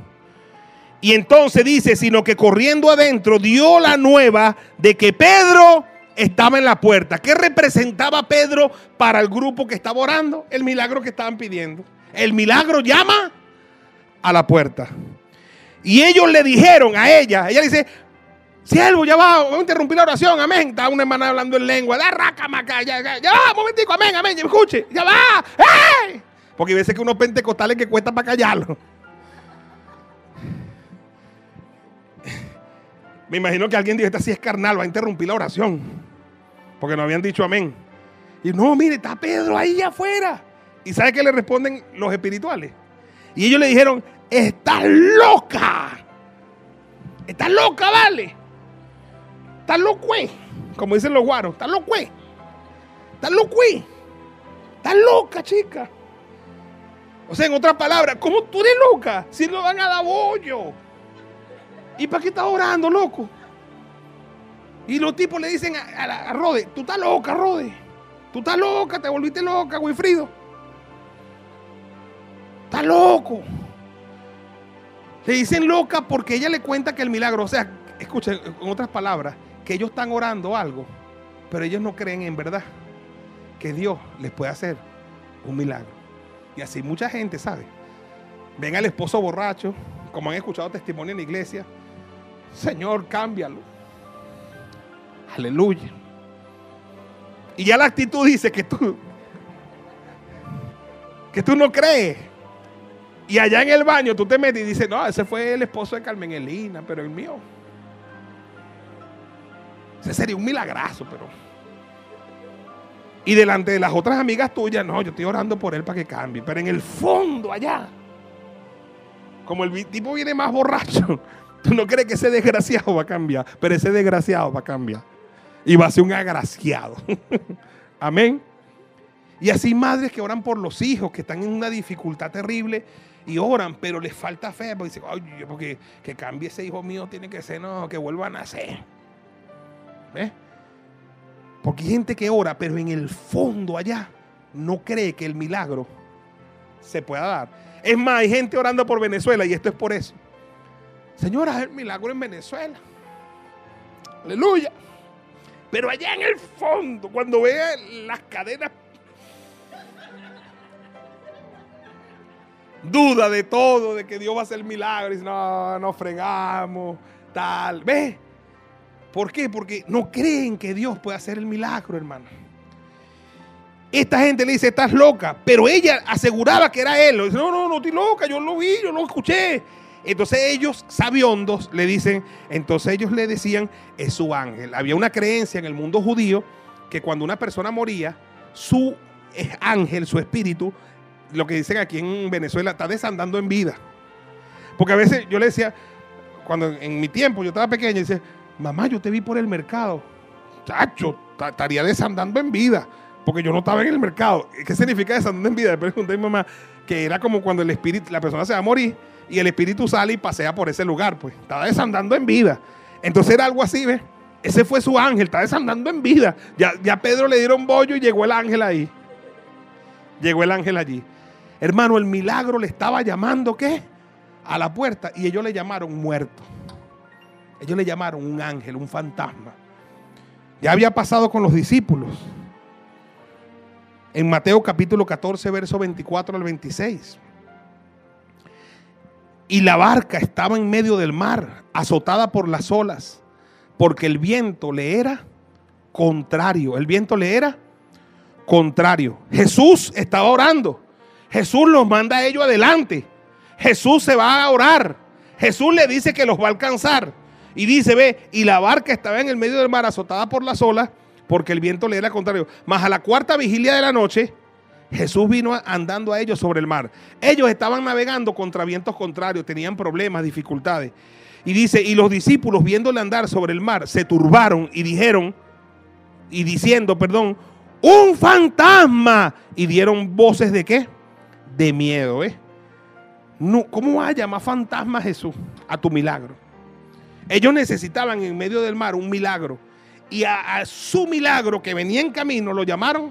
Y entonces dice, sino que corriendo adentro dio la nueva de que Pedro estaba en la puerta. ¿Qué representaba Pedro para el grupo que estaba orando? El milagro que estaban pidiendo. El milagro llama a la puerta. Y ellos le dijeron a ella, ella dice, siervo, ya va, voy a interrumpir la oración, amén. Está una hermana hablando en lengua, da raca, maca, ya, ya, ya va, momentico, amén, amén, escuche, ya va, ¡hey! Porque a veces que unos pentecostales que cuesta para callarlo. Me imagino que alguien dijo, esta sí es carnal, va a interrumpir la oración. Porque no habían dicho amén. Y no, mire, está Pedro ahí afuera. ¿Y sabe qué le responden los espirituales? Y ellos le dijeron, estás loca. Estás loca, vale. Estás loco, como dicen los guaros. Estás loco, estás loco, estás loca, chica. O sea, en otras palabras, ¿cómo tú eres loca? Si no van a dar bollo. ¿Y para qué estás orando, loco? Y los tipos le dicen a, Rode, tú estás loca, Rode. Tú estás loca, te volviste loca, Wilfrido. Está loco. Le dicen loca porque ella le cuenta que el milagro, o sea, escuchen, en otras palabras, que ellos están orando algo, pero ellos no creen en verdad que Dios les puede hacer un milagro. Y así mucha gente sabe. Ven al esposo borracho, como han escuchado testimonio en la iglesia, Señor, cámbialo. Aleluya. Y ya la actitud dice que tú, que tú no crees. Y allá en el baño tú te metes y dices, no, ese fue el esposo de Carmen Elina, pero el mío. Ese sería un milagrazo, pero. Y delante de las otras amigas tuyas, no, yo estoy orando por él para que cambie. Pero en el fondo, allá, como el tipo viene más borracho, tú no crees que ese desgraciado va a cambiar, pero ese desgraciado va a cambiar. Y va a ser un agraciado. Amén. Y así madres que oran por los hijos, que están en una dificultad terrible y oran, pero les falta fe, porque dicen, porque que cambie ese hijo mío tiene que ser, no, que vuelva a nacer. Porque hay gente que ora, pero en el fondo allá no cree que el milagro se pueda dar. Es más, hay gente orando por Venezuela y esto es por eso. Señora, el milagro en Venezuela. Aleluya. Pero allá en el fondo, cuando vea las cadenas, duda de todo, de que Dios va a hacer milagros. No, no fregamos, tal. ¿Ves? ¿Por qué? Porque no creen que Dios puede hacer el milagro, hermano. Esta gente le dice, estás loca, pero ella aseguraba que era él. Dice, no, no, no estoy loca, yo lo vi, yo lo escuché. Entonces ellos, sabiondos, le dicen, entonces ellos le decían, es su ángel. Había una creencia en el mundo judío que cuando una persona moría, su ángel, su espíritu, lo que dicen aquí en Venezuela, está desandando en vida. Porque a veces yo le decía, cuando en mi tiempo yo estaba pequeño, dice, mamá, yo te vi por el mercado. Chacho, estaría desandando en vida, porque yo no estaba en el mercado. ¿Qué significa desandando en vida? Le pregunté a mi mamá que era como cuando el espíritu, la persona se va a morir y el espíritu sale y pasea por ese lugar, pues estaba desandando en vida. Entonces era algo así, ¿ves? Ese fue su ángel, está desandando en vida. Ya, ya Pedro le dieron bollo y llegó el ángel ahí. Llegó el ángel allí. Hermano, el milagro le estaba llamando, ¿qué? A la puerta y ellos le llamaron muerto. Ellos le llamaron un ángel, un fantasma. Ya había pasado con los discípulos. En Mateo capítulo 14, verso 24 al 26. Y la barca estaba en medio del mar, azotada por las olas, porque el viento le era contrario. El viento le era contrario. Jesús estaba orando. Jesús los manda a ellos adelante. Jesús se va a orar. Jesús le dice que los va a alcanzar. Y dice, ve, y la barca estaba en el medio del mar azotada por las olas, porque el viento le era contrario. Mas a la cuarta vigilia de la noche, Jesús vino andando a ellos sobre el mar. Ellos estaban navegando contra vientos contrarios, tenían problemas, dificultades. Y dice, y los discípulos viéndole andar sobre el mar, se turbaron y dijeron, y diciendo, perdón, un fantasma. Y dieron voces de qué? De miedo, ¿eh? No, ¿Cómo va a llamar fantasma Jesús a tu milagro? Ellos necesitaban en medio del mar un milagro. Y a, su milagro que venía en camino lo llamaron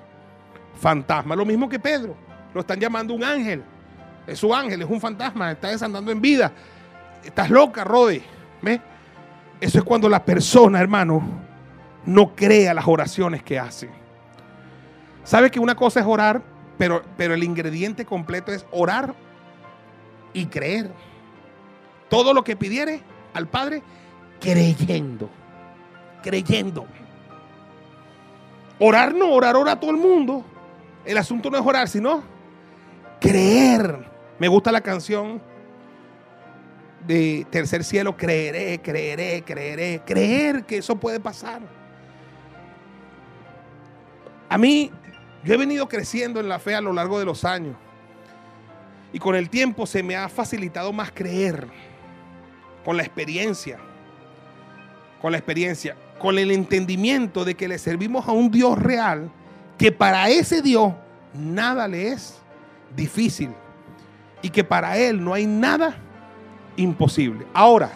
fantasma. Lo mismo que Pedro. Lo están llamando un ángel. Es su ángel, es un fantasma. Está desandando en vida. Estás loca, Rode. ¿Ves? Eso es cuando la persona, hermano, no crea las oraciones que hace. ¿Sabe que una cosa es orar, pero, pero el ingrediente completo es orar y creer? Todo lo que pidiere al Padre, creyendo. Creyendo. Orar no, orar ora a todo el mundo. El asunto no es orar, sino creer. Me gusta la canción de Tercer Cielo, creeré, creeré, creeré, creer que eso puede pasar. A mí, yo he venido creciendo en la fe a lo largo de los años. Y con el tiempo se me ha facilitado más creer. Con la experiencia. Con la experiencia. Con el entendimiento de que le servimos a un Dios real. Que para ese Dios nada le es difícil. Y que para Él no hay nada imposible. Ahora,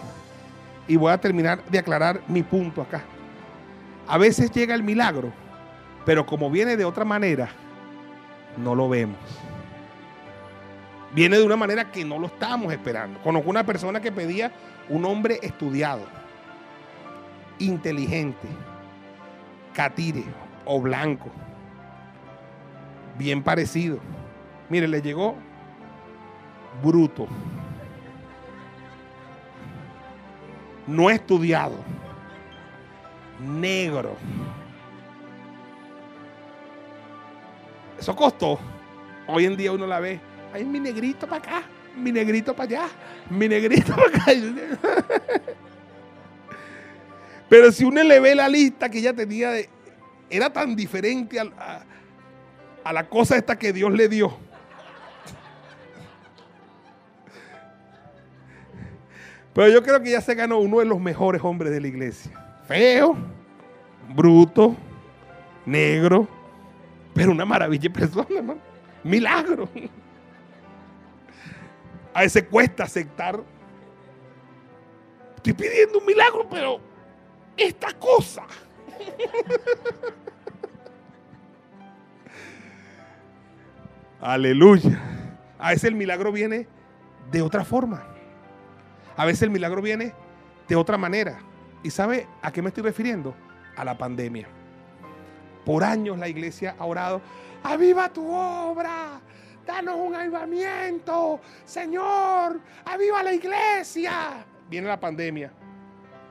y voy a terminar de aclarar mi punto acá. A veces llega el milagro, pero como viene de otra manera, no lo vemos. Viene de una manera que no lo estábamos esperando. Conozco una persona que pedía un hombre estudiado, inteligente, catire o blanco, bien parecido. Mire, le llegó bruto no estudiado, negro. Eso costó. Hoy en día uno la ve. Ay, mi negrito para acá, mi negrito para allá, mi negrito para acá. Pero si uno le ve la lista que ella tenía, era tan diferente a, a la cosa esta que Dios le dio. Pero yo creo que ya se ganó uno de los mejores hombres de la iglesia. Feo, bruto, negro, pero una maravilla de persona, hermano. Milagro. A veces cuesta aceptar. Estoy pidiendo un milagro, pero esta cosa. Aleluya. A veces el milagro viene de otra forma. A veces el milagro viene de otra manera. ¿Y sabe a qué me estoy refiriendo? A la pandemia. Por años la iglesia ha orado, aviva tu obra, danos un avivamiento, Señor, aviva la iglesia. Viene la pandemia.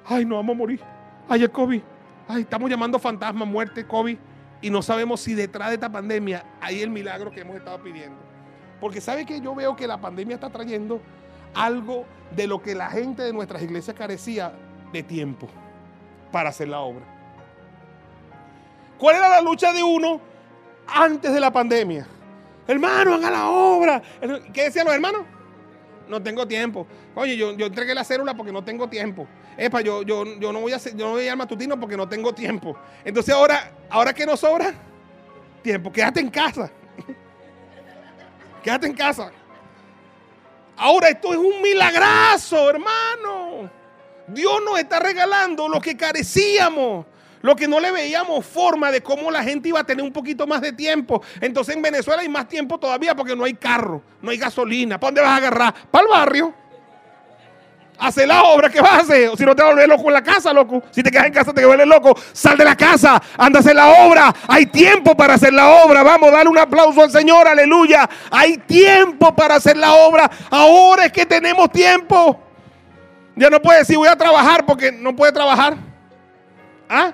Ay, no vamos a morir. Ay, COVID. Ay, estamos llamando fantasma, muerte, COVID. Y no sabemos si detrás de esta pandemia hay el milagro que hemos estado pidiendo. Porque sabe que yo veo que la pandemia está trayendo algo de lo que la gente de nuestras iglesias carecía de tiempo para hacer la obra. ¿Cuál era la lucha de uno antes de la pandemia? Hermano, haga la obra. ¿Qué decían los hermanos? No tengo tiempo. Oye, yo, yo entregué la célula porque no tengo tiempo. Epa, yo, yo, yo no voy a hacer, yo no voy a ir al matutino porque no tengo tiempo. Entonces ahora, ¿ahora qué nos sobra? Tiempo. Quédate en casa. Quédate en casa. Ahora esto es un milagrazo, hermano. Dios nos está regalando lo que carecíamos. Lo que no le veíamos forma de cómo la gente iba a tener un poquito más de tiempo. Entonces en Venezuela hay más tiempo todavía porque no hay carro, no hay gasolina. ¿Para dónde vas a agarrar? Para el barrio. Hace la obra que vas a hacer. O si no te vas a volver loco en la casa, loco. Si te quedas en casa, te vuelves loco. Sal de la casa, anda a hacer la obra. Hay tiempo para hacer la obra. Vamos, dale un aplauso al Señor, aleluya. Hay tiempo para hacer la obra. Ahora es que tenemos tiempo. Ya no puede decir voy a trabajar porque no puede trabajar. ¿Ah?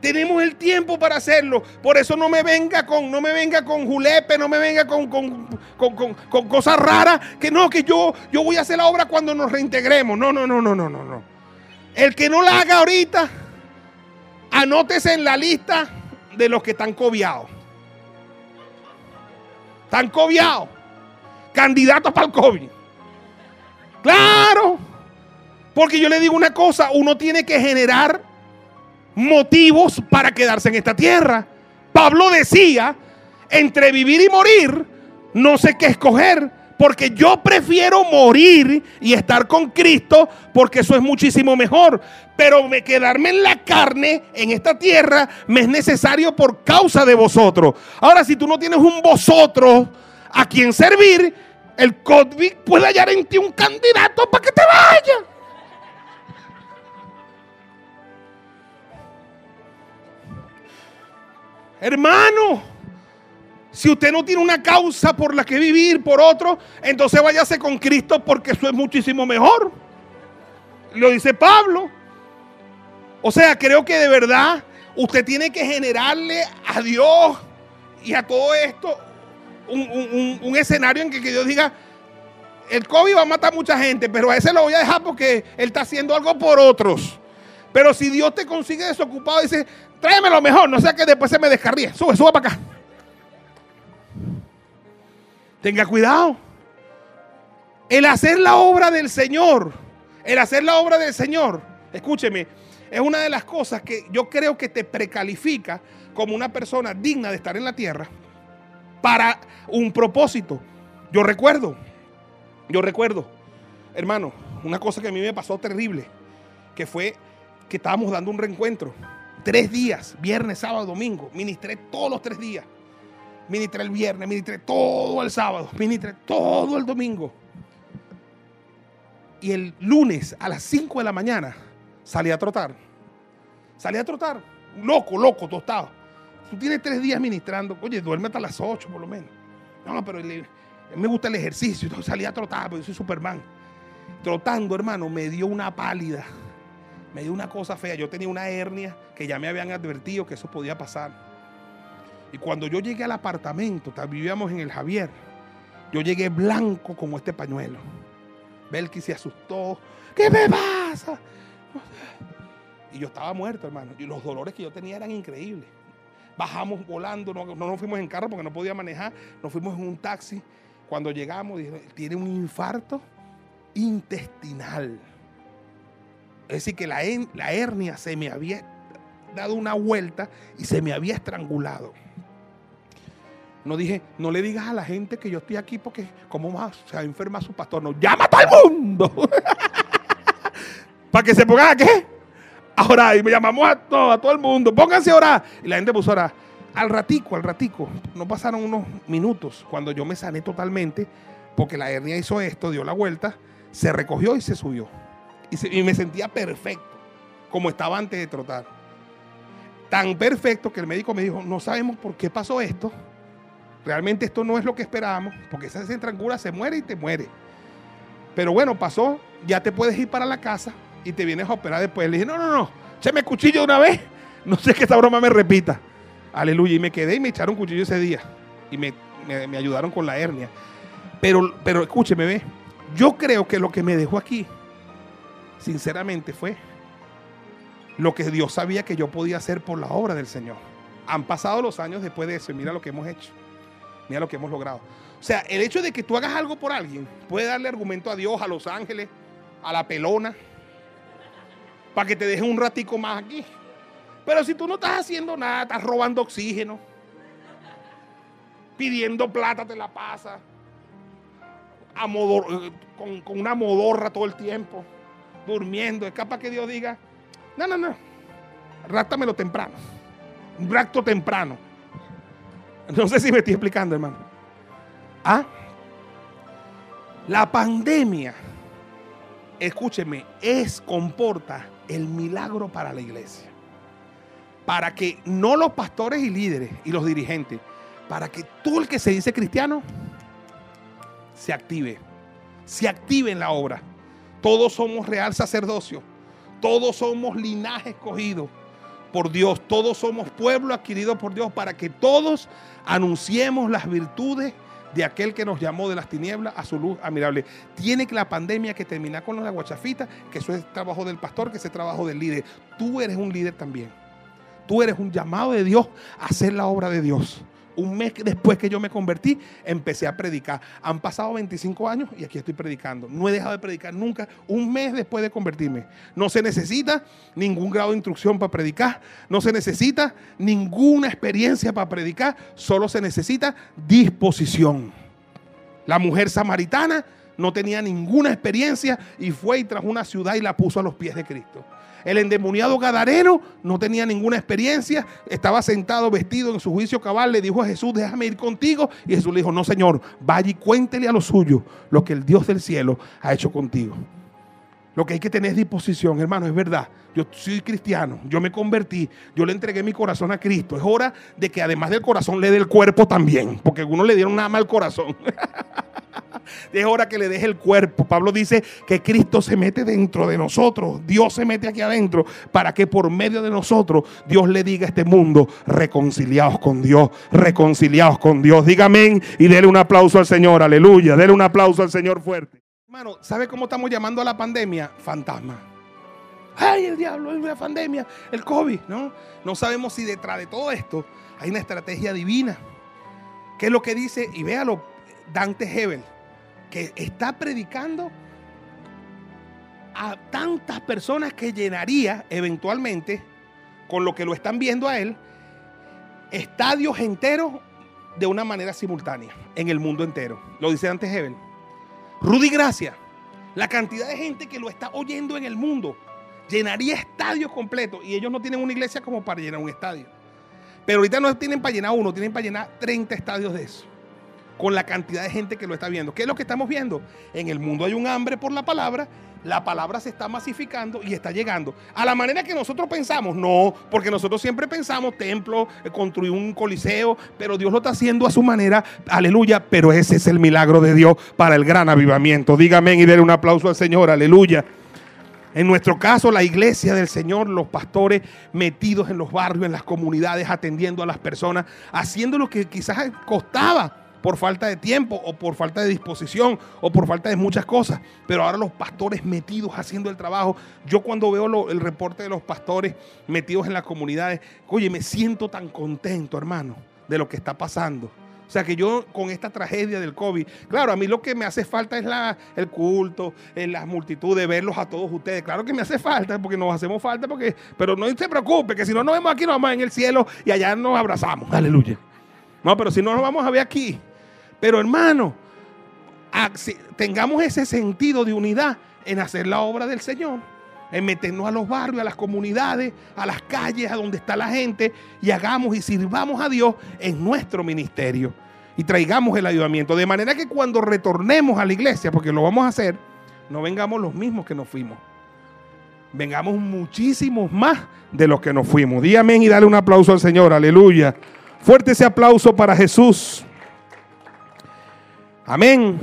Tenemos el tiempo para hacerlo. Por eso no me venga con, no me venga con julepe, no me venga con, con, cosas raras. Que no, que yo, yo voy a hacer la obra cuando nos reintegremos. No, no, no, no, no, no, no. El que no la haga ahorita, anótese en la lista de los que están cobiados. Están cobiados. Candidatos para el COVID. Claro. Porque yo le digo una cosa, uno tiene que generar motivos para quedarse en esta tierra. Pablo decía, entre vivir y morir, no sé qué escoger, porque yo prefiero morir y estar con Cristo, porque eso es muchísimo mejor. Pero me quedarme en la carne, en esta tierra, me es necesario por causa de vosotros. Ahora, si tú no tienes un vosotros a quien servir, el COVID puede hallar en ti un candidato para que te vaya. Hermano, si usted no tiene una causa por la que vivir por otro, entonces váyase con Cristo porque eso es muchísimo mejor. Lo dice Pablo. O sea, creo que de verdad usted tiene que generarle a Dios y a todo esto un, escenario en que, que Dios diga, el COVID va a matar mucha gente, pero a ese lo voy a dejar porque él está haciendo algo por otros. Pero si Dios te consigue desocupado, dice, tráeme lo mejor, no sea que después se me descarríe. Sube, sube para acá. Tenga cuidado. El hacer la obra del Señor, el hacer la obra del Señor, escúcheme, es una de las cosas que yo creo que te precalifica como una persona digna de estar en la tierra para un propósito. Yo recuerdo, yo recuerdo, hermano, una cosa que a mí me pasó terrible, que fue que estábamos dando un reencuentro. Tres días, viernes, sábado, domingo. Ministré todos los tres días. Ministré el viernes, ministré todo el sábado, ministré todo el domingo. Y el lunes a las 5 de la mañana salí a trotar. Salí a trotar. Loco, loco, tostado. Tú tienes tres días ministrando. Oye, duerme hasta las 8 por lo menos. No, pero me gusta el ejercicio. Entonces salí a trotar, porque soy Superman. Trotando, hermano, me dio una pálida. Me dio una cosa fea. Yo tenía una hernia que ya me habían advertido que eso podía pasar. Y cuando yo llegué al apartamento, vivíamos en el Javier, yo llegué blanco como este pañuelo. Belki se asustó. ¿Qué me pasa? Y yo estaba muerto, hermano. Y los dolores que yo tenía eran increíbles. Bajamos volando, no, no nos fuimos en carro porque no podía manejar, nos fuimos en un taxi. Cuando llegamos, dije, tiene un infarto intestinal. Es decir, que la, hernia se me había dado una vuelta y se me había estrangulado. No dije, no le digas a la gente que yo estoy aquí porque como más se enferma su pastor. No, llama a todo el mundo. Para que se pongan a qué? A Y me llamamos a todo, a todo el mundo. Pónganse a orar. Y la gente puso a orar. Al ratico, al ratico. No pasaron unos minutos cuando yo me sané totalmente porque la hernia hizo esto, dio la vuelta, se recogió y se subió. Y, me sentía perfecto, como estaba antes de trotar. Tan perfecto que el médico me dijo, no sabemos por qué pasó esto. Realmente esto no es lo que esperábamos, porque esa centrangura se muere y te muere. Pero bueno, pasó, ya te puedes ir para la casa y te vienes a operar después. Le dije, no, no, no, échame cuchillo una vez. No sé que esta broma me repita. Aleluya. Y me quedé y me echaron cuchillo ese día. Y me, me ayudaron con la hernia. Pero, pero escúcheme, ve. Yo creo que lo que me dejó aquí sinceramente fue lo que Dios sabía que yo podía hacer por la obra del Señor. Han pasado los años después de eso y mira lo que hemos hecho. Mira lo que hemos logrado. O sea, el hecho de que tú hagas algo por alguien puede darle argumento a Dios, a los ángeles, a la pelona, para que te deje un ratico más aquí. Pero si tú no estás haciendo nada, estás robando oxígeno, pidiendo plata, te la pasa, con, con una modorra todo el tiempo durmiendo. Es capaz que Dios diga, no, no, no, ráctamelo temprano. Un rapto temprano. No sé si me estoy explicando, hermano. ¿Ah? La pandemia, escúcheme, es, comporta el milagro para la iglesia. Para que no los pastores y líderes y los dirigentes, para que tú el que se dice cristiano se active, se active en la obra. Todos somos real sacerdocio. Todos somos linaje escogido por Dios. Todos somos pueblo adquirido por Dios para que todos anunciemos las virtudes de aquel que nos llamó de las tinieblas a su luz admirable. Tiene que la pandemia que terminar con la guachafita, que eso es trabajo del pastor, que es trabajo del líder. Tú eres un líder también. Tú eres un llamado de Dios a hacer la obra de Dios un mes después que yo me convertí, empecé a predicar. Han pasado 25 años y aquí estoy predicando. No he dejado de predicar nunca, un mes después de convertirme. No se necesita ningún grado de instrucción para predicar, no se necesita ninguna experiencia para predicar, solo se necesita disposición. La mujer samaritana no tenía ninguna experiencia y fue y trajo una ciudad y la puso a los pies de Cristo. El endemoniado Gadareno no tenía ninguna experiencia, estaba sentado vestido en su juicio cabal, le dijo a Jesús, déjame ir contigo. Y Jesús le dijo, no Señor, vaya y cuéntele a los suyos lo que el Dios del cielo ha hecho contigo. Lo que hay que tener es disposición, hermano, es verdad. Yo soy cristiano, yo me convertí, yo le entregué mi corazón a Cristo. Es hora de que además del corazón le dé el cuerpo también, porque uno le dieron nada más al corazón. es hora que le deje el cuerpo. Pablo dice que Cristo se mete dentro de nosotros, Dios se mete aquí adentro, para que por medio de nosotros Dios le diga a este mundo, reconciliados con Dios, reconciliados con Dios. Dígame y déle un aplauso al Señor, aleluya, déle un aplauso al Señor fuerte. Hermano, ¿sabe cómo estamos llamando a la pandemia? Fantasma. Ay, el diablo, una pandemia, el COVID, ¿no? No sabemos si detrás de todo esto hay una estrategia divina. ¿Qué es lo que dice? Y véalo, Dante Hebel, que está predicando a tantas personas que llenaría eventualmente, con lo que lo están viendo a él, estadios enteros de una manera simultánea en el mundo entero. Lo dice Dante Hebel. Rudy Gracia, la cantidad de gente que lo está oyendo en el mundo, llenaría estadios completos y ellos no tienen una iglesia como para llenar un estadio. Pero ahorita no tienen para llenar uno, tienen para llenar 30 estadios de eso. Con la cantidad de gente que lo está viendo. ¿Qué es lo que estamos viendo? En el mundo hay un hambre por la palabra la palabra se está masificando y está llegando. A la manera que nosotros pensamos, no, porque nosotros siempre pensamos templo, eh, construir un coliseo, pero Dios lo está haciendo a su manera, aleluya, pero ese es el milagro de Dios para el gran avivamiento. Dígame y denle un aplauso al Señor, aleluya. En nuestro caso, la iglesia del Señor, los pastores metidos en los barrios, en las comunidades, atendiendo a las personas, haciendo lo que quizás costaba por falta de tiempo o por falta de disposición o por falta de muchas cosas. Pero ahora los pastores metidos haciendo el trabajo. Yo cuando veo el reporte de los pastores metidos en las comunidades, oye, me siento tan contento, hermano, de lo que está pasando. O sea que yo con esta tragedia del COVID, claro, a mí lo que me hace falta es la, el culto, en la multitud de verlos a todos ustedes. Claro que me hace falta, porque nos hacemos falta, porque, pero no se preocupe, que si no nos vemos aquí, nos vamos en el cielo y allá nos abrazamos. Aleluya. No, pero si no nos vamos a ver aquí. Pero hermano, tengamos ese sentido de unidad en hacer la obra del Señor, en meternos a los barrios, a las comunidades, a las calles, a donde está la gente, y hagamos y sirvamos a Dios en nuestro ministerio. Y traigamos el ayudamiento. De manera que cuando retornemos a la iglesia, porque lo vamos a hacer, no vengamos los mismos que nos fuimos. Vengamos muchísimos más de los que nos fuimos. Dí amén y dale un aplauso al Señor. Aleluya. Fuerte ese aplauso para Jesús. Amén.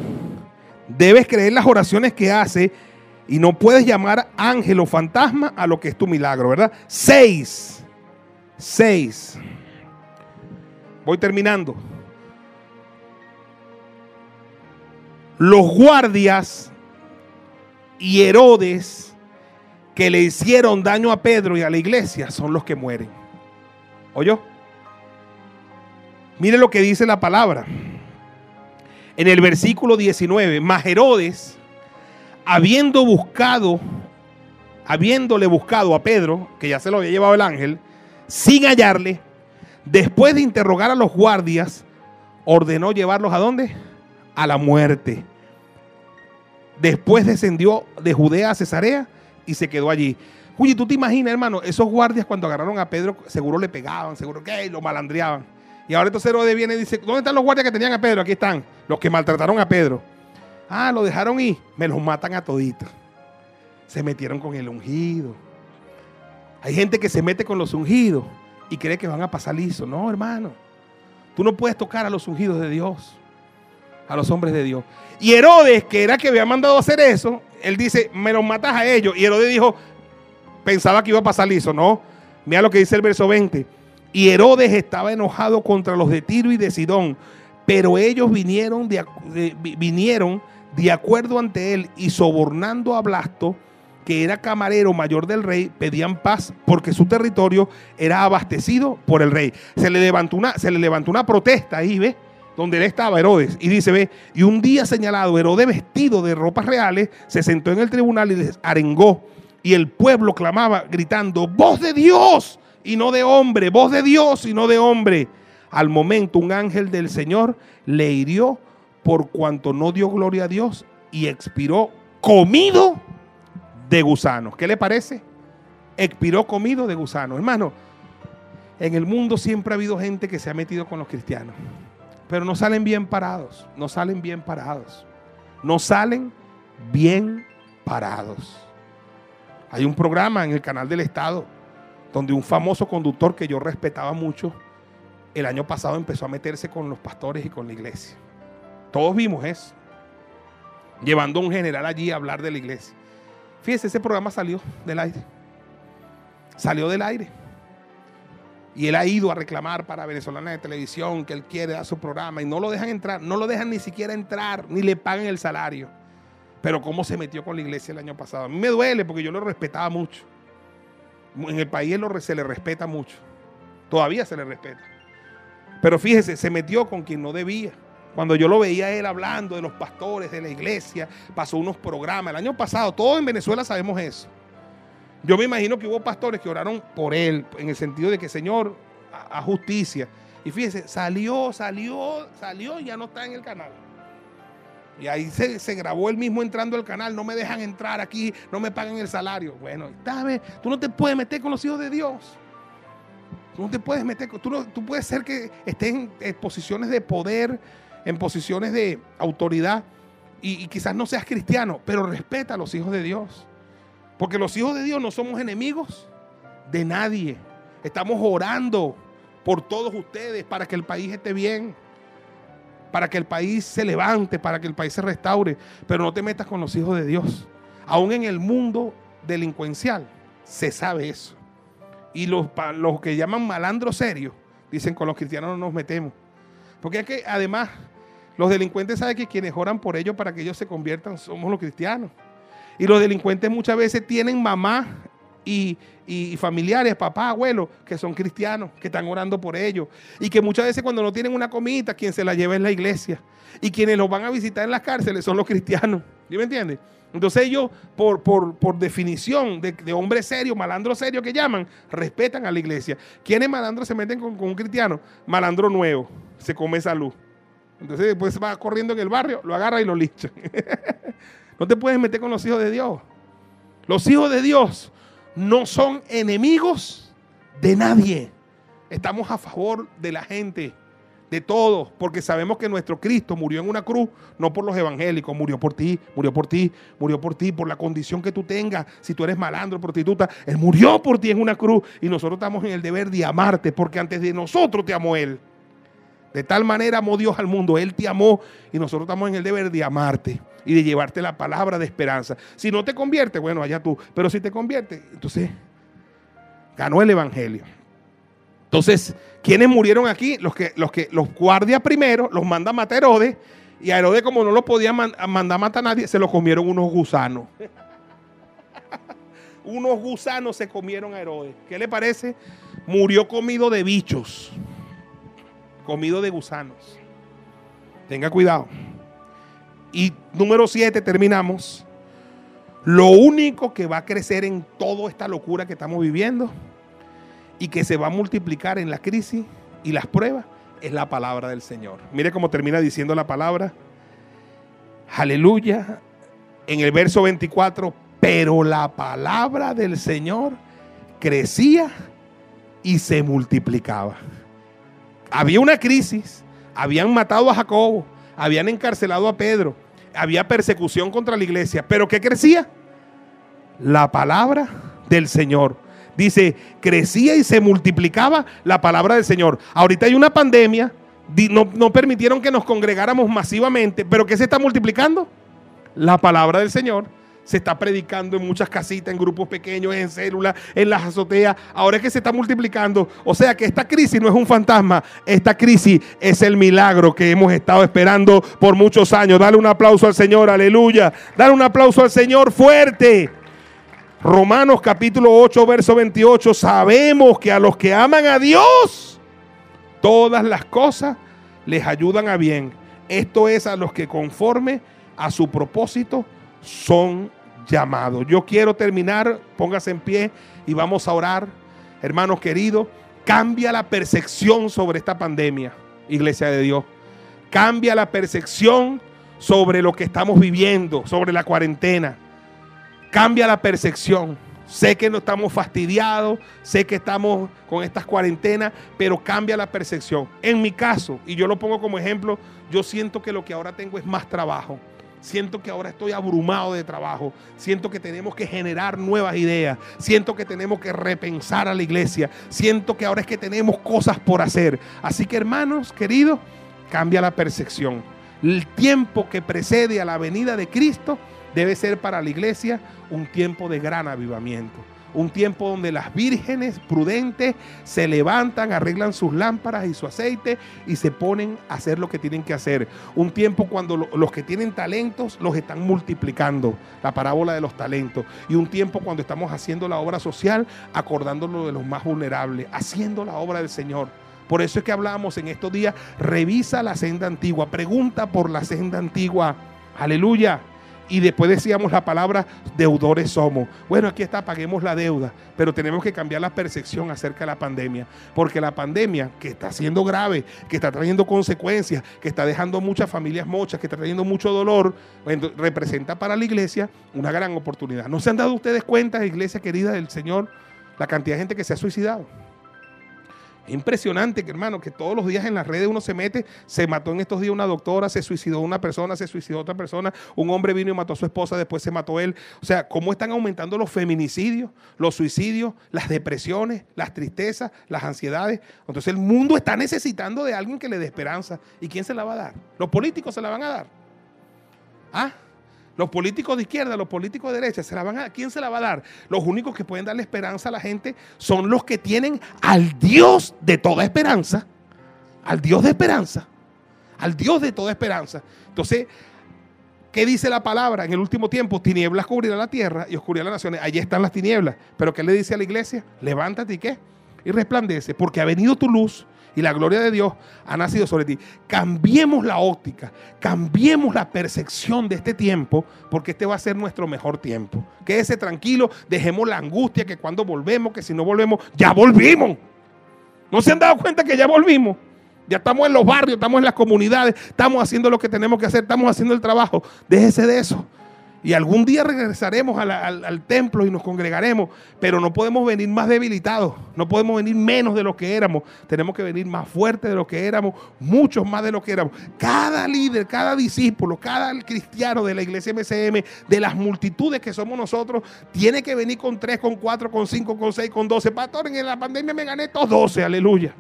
Debes creer las oraciones que hace y no puedes llamar ángel o fantasma a lo que es tu milagro, ¿verdad? Seis. Seis. Voy terminando. Los guardias y Herodes que le hicieron daño a Pedro y a la iglesia son los que mueren. ¿Oyó? Mire lo que dice la palabra en el versículo 19, mas Herodes, habiendo buscado, habiéndole buscado a Pedro, que ya se lo había llevado el ángel, sin hallarle, después de interrogar a los guardias, ordenó llevarlos a dónde? A la muerte. Después descendió de Judea a Cesarea y se quedó allí. Oye, tú te imaginas, hermano, esos guardias cuando agarraron a Pedro, seguro le pegaban, seguro que lo malandreaban. Y ahora entonces Herodes viene y dice, ¿dónde están los guardias que tenían a Pedro? Aquí están, los que maltrataron a Pedro. Ah, lo dejaron ir, me los matan a toditos. Se metieron con el ungido. Hay gente que se mete con los ungidos y cree que van a pasar liso. No, hermano. Tú no puedes tocar a los ungidos de Dios, a los hombres de Dios. Y Herodes, que era que había mandado hacer eso, él dice, me los matas a ellos. Y Herodes dijo, pensaba que iba a pasar liso. No, mira lo que dice el verso 20. Y Herodes estaba enojado contra los de Tiro y de Sidón, pero ellos vinieron de, vinieron de acuerdo ante él y sobornando a Blasto, que era camarero mayor del rey, pedían paz porque su territorio era abastecido por el rey. Se le levantó una, se le levantó una protesta ahí, ¿ve? Donde él estaba, Herodes. Y dice, ve, y un día señalado, Herodes vestido de ropas reales, se sentó en el tribunal y les arengó. Y el pueblo clamaba gritando, voz de Dios y no de hombre, voz de Dios y no de hombre. Al momento un ángel del Señor le hirió por cuanto no dio gloria a Dios y expiró comido de gusanos. ¿Qué le parece? Expiró comido de gusanos. Hermano, en el mundo siempre ha habido gente que se ha metido con los cristianos, pero no salen bien parados, no salen bien parados, no salen bien parados. Hay un programa en el canal del Estado donde un famoso conductor que yo respetaba mucho, el año pasado empezó a meterse con los pastores y con la iglesia. Todos vimos eso. Llevando a un general allí a hablar de la iglesia. Fíjese, ese programa salió del aire. Salió del aire. Y él ha ido a reclamar para Venezolana de Televisión que él quiere dar su programa y no lo dejan entrar, no lo dejan ni siquiera entrar, ni le pagan el salario. Pero cómo se metió con la iglesia el año pasado. A mí me duele porque yo lo respetaba mucho. En el país se le respeta mucho. Todavía se le respeta. Pero fíjese, se metió con quien no debía. Cuando yo lo veía él hablando de los pastores, de la iglesia, pasó unos programas. El año pasado, todos en Venezuela sabemos eso. Yo me imagino que hubo pastores que oraron por él, en el sentido de que, Señor, a, justicia. Y fíjese, salió, salió, salió y ya no está en el canal. Y ahí se, grabó él mismo entrando al canal. No me dejan entrar aquí, no me pagan el salario. Bueno, ¿sabes? Tú no te puedes meter con los hijos de Dios. Tú no te puedes meter. Tú, no, tú puedes ser que estén en, posiciones de poder, en posiciones de autoridad. Y, y quizás no seas cristiano, pero respeta a los hijos de Dios. Porque los hijos de Dios no somos enemigos de nadie. Estamos orando por todos ustedes para que el país esté bien, para que el país se levante, para que el país se restaure. Pero no te metas con los hijos de Dios. Aún en el mundo delincuencial se sabe eso. Y los, los que llaman malandros serios dicen con los cristianos no nos metemos. Porque es que además los delincuentes saben que quienes oran por ellos para que ellos se conviertan somos los cristianos. Y los delincuentes muchas veces tienen mamá y, familiares, papá, abuelo, que son cristianos, que están orando por ellos. Y que muchas veces cuando no tienen una comida, quien se la lleva es la iglesia. Y quienes los van a visitar en las cárceles son los cristianos. ¿Sí me entiendes? Entonces ellos, por, por, definición de, de, hombre serio, malandro serio que llaman, respetan a la iglesia. ¿Quiénes malandros se meten con, con un cristiano? Malandro nuevo, se come salud. Entonces después va corriendo en el barrio, lo agarra y lo licha. No te puedes meter con los hijos de Dios. Los hijos de Dios no son enemigos de nadie. Estamos a favor de la gente, de todos, porque sabemos que nuestro Cristo murió en una cruz, no por los evangélicos, murió por ti, murió por ti, murió por ti, por la condición que tú tengas. Si tú eres malandro, prostituta, Él murió por ti en una cruz y nosotros estamos en el deber de amarte, porque antes de nosotros te amó Él. De tal manera amó Dios al mundo, Él te amó y nosotros estamos en el deber de amarte y de llevarte la palabra de esperanza. Si no te convierte, bueno, allá tú, pero si te convierte, entonces ganó el Evangelio. Entonces, ¿quiénes murieron aquí? Los que los, que, los guardias primero los manda a matar Herodes y a Herodes como no lo podía mandar a matar a nadie, se lo comieron unos gusanos. unos gusanos se comieron a Herodes. ¿Qué le parece? Murió comido de bichos comido de gusanos. Tenga cuidado. Y número siete, terminamos. Lo único que va a crecer en toda esta locura que estamos viviendo y que se va a multiplicar en la crisis y las pruebas es la palabra del Señor. Mire cómo termina diciendo la palabra. Aleluya. En el verso 24, pero la palabra del Señor crecía y se multiplicaba había una crisis, habían matado a Jacobo, habían encarcelado a Pedro, había persecución contra la iglesia, pero ¿qué crecía? La palabra del Señor. Dice, crecía y se multiplicaba la palabra del Señor. Ahorita hay una pandemia, no, no permitieron que nos congregáramos masivamente, pero ¿qué se está multiplicando? La palabra del Señor se está predicando en muchas casitas, en grupos pequeños, en células, en las azoteas. Ahora es que se está multiplicando. O sea que esta crisis no es un fantasma. Esta crisis es el milagro que hemos estado esperando por muchos años. Dale un aplauso al Señor, aleluya. Dale un aplauso al Señor fuerte. Romanos capítulo 8, verso 28. Sabemos que a los que aman a Dios, todas las cosas les ayudan a bien. Esto es a los que conforme a su propósito son llamados. Yo quiero terminar, póngase en pie y vamos a orar. Hermanos queridos, cambia la percepción sobre esta pandemia, iglesia de Dios. Cambia la percepción sobre lo que estamos viviendo, sobre la cuarentena. Cambia la percepción. Sé que no estamos fastidiados, sé que estamos con estas cuarentenas, pero cambia la percepción. En mi caso, y yo lo pongo como ejemplo, yo siento que lo que ahora tengo es más trabajo Siento que ahora estoy abrumado de trabajo. Siento que tenemos que generar nuevas ideas. Siento que tenemos que repensar a la iglesia. Siento que ahora es que tenemos cosas por hacer. Así que hermanos, queridos, cambia la percepción. El tiempo que precede a la venida de Cristo debe ser para la iglesia un tiempo de gran avivamiento un tiempo donde las vírgenes prudentes se levantan, arreglan sus lámparas y su aceite y se ponen a hacer lo que tienen que hacer. Un tiempo cuando los que tienen talentos los están multiplicando, la parábola de los talentos. Y un tiempo cuando estamos haciendo la obra social, acordándolo de los más vulnerables, haciendo la obra del Señor. Por eso es que hablamos en estos días, revisa la senda antigua, pregunta por la senda antigua. Aleluya. Y después decíamos la palabra deudores somos. Bueno, aquí está, paguemos la deuda, pero tenemos que cambiar la percepción acerca de la pandemia, porque la pandemia que está siendo grave, que está trayendo consecuencias, que está dejando muchas familias mochas, que está trayendo mucho dolor, representa para la iglesia una gran oportunidad. ¿No se han dado ustedes cuenta, iglesia querida del Señor, la cantidad de gente que se ha suicidado? Es impresionante, hermano, que todos los días en las redes uno se mete. Se mató en estos días una doctora, se suicidó una persona, se suicidó otra persona. Un hombre vino y mató a su esposa, después se mató él. O sea, ¿cómo están aumentando los feminicidios, los suicidios, las depresiones, las tristezas, las ansiedades? Entonces el mundo está necesitando de alguien que le dé esperanza. ¿Y quién se la va a dar? Los políticos se la van a dar. ¿Ah? Los políticos de izquierda, los políticos de derecha, ¿se la van a, ¿quién se la va a dar? Los únicos que pueden darle esperanza a la gente son los que tienen al Dios de toda esperanza. Al Dios de esperanza. Al Dios de toda esperanza. Entonces, ¿qué dice la palabra? En el último tiempo, tinieblas cubrirán la tierra y oscuridad las naciones. Allí están las tinieblas. Pero ¿qué le dice a la iglesia? Levántate y qué? Y resplandece, porque ha venido tu luz y la gloria de Dios ha nacido sobre ti. Cambiemos la óptica, cambiemos la percepción de este tiempo, porque este va a ser nuestro mejor tiempo. Quédese tranquilo, dejemos la angustia que cuando volvemos, que si no volvemos, ya volvimos. ¿No se han dado cuenta que ya volvimos? Ya estamos en los barrios, estamos en las comunidades, estamos haciendo lo que tenemos que hacer, estamos haciendo el trabajo. Déjese de eso. Y algún día regresaremos al, templo y nos congregaremos, pero no podemos venir más debilitados, no podemos venir menos de lo que éramos, tenemos que venir más fuertes de lo que éramos, muchos más de lo que éramos. Cada líder, cada discípulo, cada cristiano de la iglesia MCM, de las multitudes que somos nosotros, tiene que venir con tres, con cuatro, con cinco, con seis, con doce. Pastor, en la pandemia me gané todos doce, aleluya.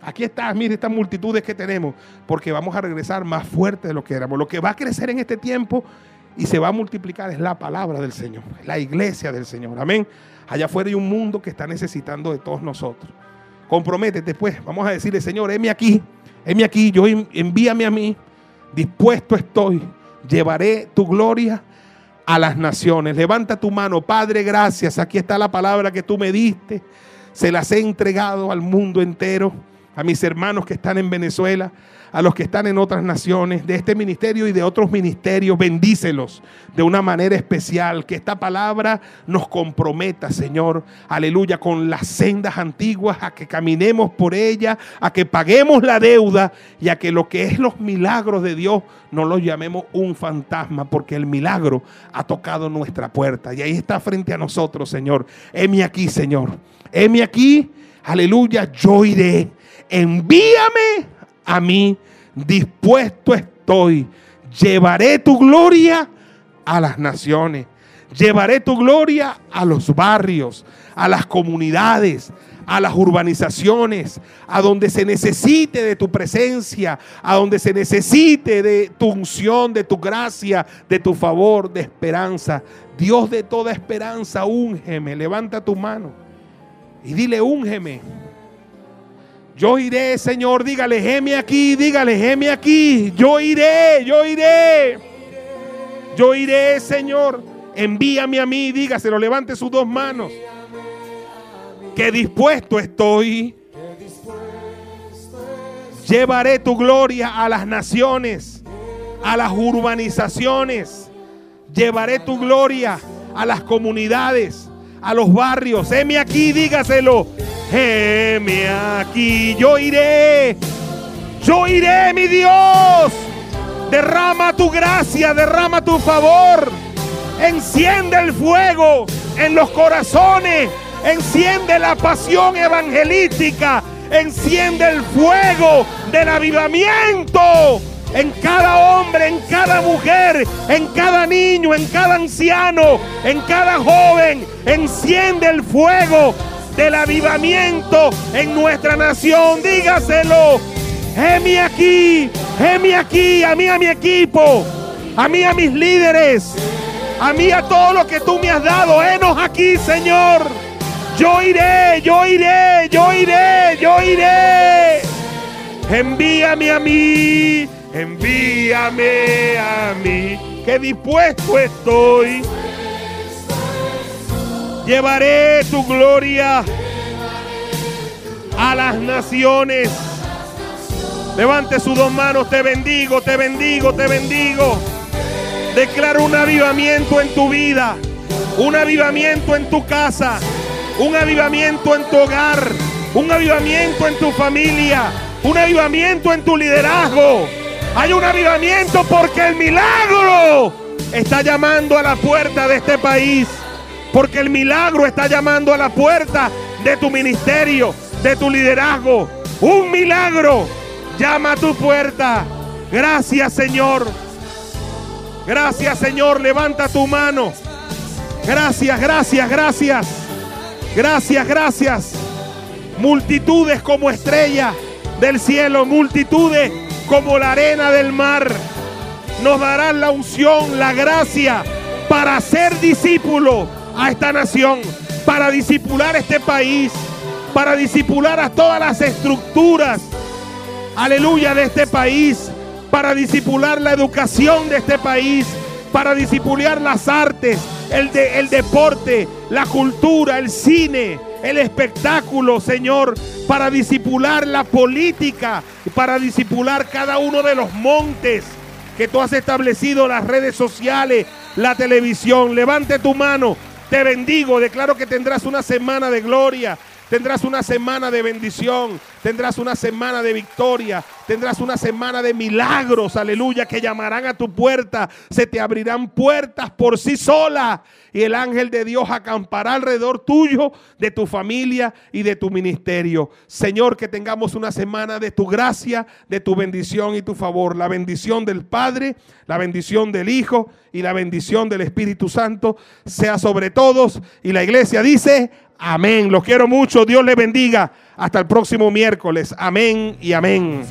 Aquí está, mire estas multitudes que tenemos, porque vamos a regresar más fuertes de lo que éramos. Lo que va a crecer en este tiempo y se va a multiplicar es la palabra del Señor, la iglesia del Señor. Amén. Allá afuera hay un mundo que está necesitando de todos nosotros. Comprométete, pues. Vamos a decirle, Señor, heme aquí, heme aquí, yo envíame a mí. Dispuesto estoy. Llevaré tu gloria a las naciones. Levanta tu mano, Padre, gracias. Aquí está la palabra que tú me diste. Se las he entregado al mundo entero, a mis hermanos que están en Venezuela, a los que están en otras naciones, de este ministerio y de otros ministerios. Bendícelos de una manera especial. Que esta palabra nos comprometa, Señor, aleluya, con las sendas antiguas, a que caminemos por ella, a que paguemos la deuda y a que lo que es los milagros de Dios no los llamemos un fantasma, porque el milagro ha tocado nuestra puerta y ahí está frente a nosotros, Señor. Heme aquí, Señor. Heme aquí, aleluya, yo iré. Envíame a mí, dispuesto estoy. Llevaré tu gloria a las naciones. Llevaré tu gloria a los barrios, a las comunidades, a las urbanizaciones, a donde se necesite de tu presencia, a donde se necesite de tu unción, de tu gracia, de tu favor, de esperanza. Dios de toda esperanza, úngeme, levanta tu mano y dile, úngeme. Yo iré, Señor, dígale, geme aquí, dígale, geme aquí. Yo iré, yo iré. Yo iré, Señor. Envíame a mí, dígaselo, levante sus dos manos. Que dispuesto estoy. Llevaré tu gloria a las naciones, a las urbanizaciones. Llevaré tu gloria a las comunidades, a los barrios. Heme aquí, dígaselo. Heme aquí, yo iré, yo iré, mi Dios. Derrama tu gracia, derrama tu favor. Enciende el fuego en los corazones. Enciende la pasión evangelística. Enciende el fuego del avivamiento. en cada hombre, en cada mujer, en cada niño, en cada anciano, en cada joven. Enciende el fuego del avivamiento en nuestra nación. Dígaselo. Hemi aquí, hemi aquí, a mí, a mi equipo, a mí, a mis líderes, a mí, a todo lo que tú me has dado. Henos aquí, Señor. Yo iré, yo iré, yo iré, yo iré. Envíame a mí, envíame a mí, que dispuesto estoy. Llevaré tu gloria a las naciones. Levante sus dos manos, te bendigo, te bendigo, te bendigo. Declaro un avivamiento en tu vida, un avivamiento en tu casa, un avivamiento en tu hogar, un avivamiento en tu familia, un avivamiento en tu liderazgo. Hay un avivamiento porque el milagro está llamando a la puerta de este país. Porque el milagro está llamando a la puerta de tu ministerio, de tu liderazgo. Un milagro llama a tu puerta. Gracias Señor. Gracias Señor. Levanta tu mano. Gracias, gracias, gracias. Gracias, gracias. Multitudes como estrella del cielo, multitudes como la arena del mar. Nos darán la unción, la gracia para ser discípulos a esta nación, para disipular este país, para disipular a todas las estructuras, aleluya, de este país, para disipular la educación de este país, para disipular las artes, el, de, el deporte, la cultura, el cine, el espectáculo, Señor, para disipular la política, para disipular cada uno de los montes que tú has establecido, las redes sociales, la televisión. Levante tu mano, te bendigo, declaro que tendrás una semana de gloria, Tendrás una semana de bendición, tendrás una semana de victoria, tendrás una semana de milagros, aleluya, que llamarán a tu puerta, se te abrirán puertas por sí sola y el ángel de Dios acampará alrededor tuyo, de tu familia y de tu ministerio. Señor, que tengamos una semana de tu gracia, de tu bendición y tu favor, la bendición del Padre, la bendición del Hijo y la bendición del Espíritu Santo sea sobre todos. Y la iglesia dice, Amén. Los quiero mucho. Dios les bendiga. Hasta el próximo miércoles. Amén y amén.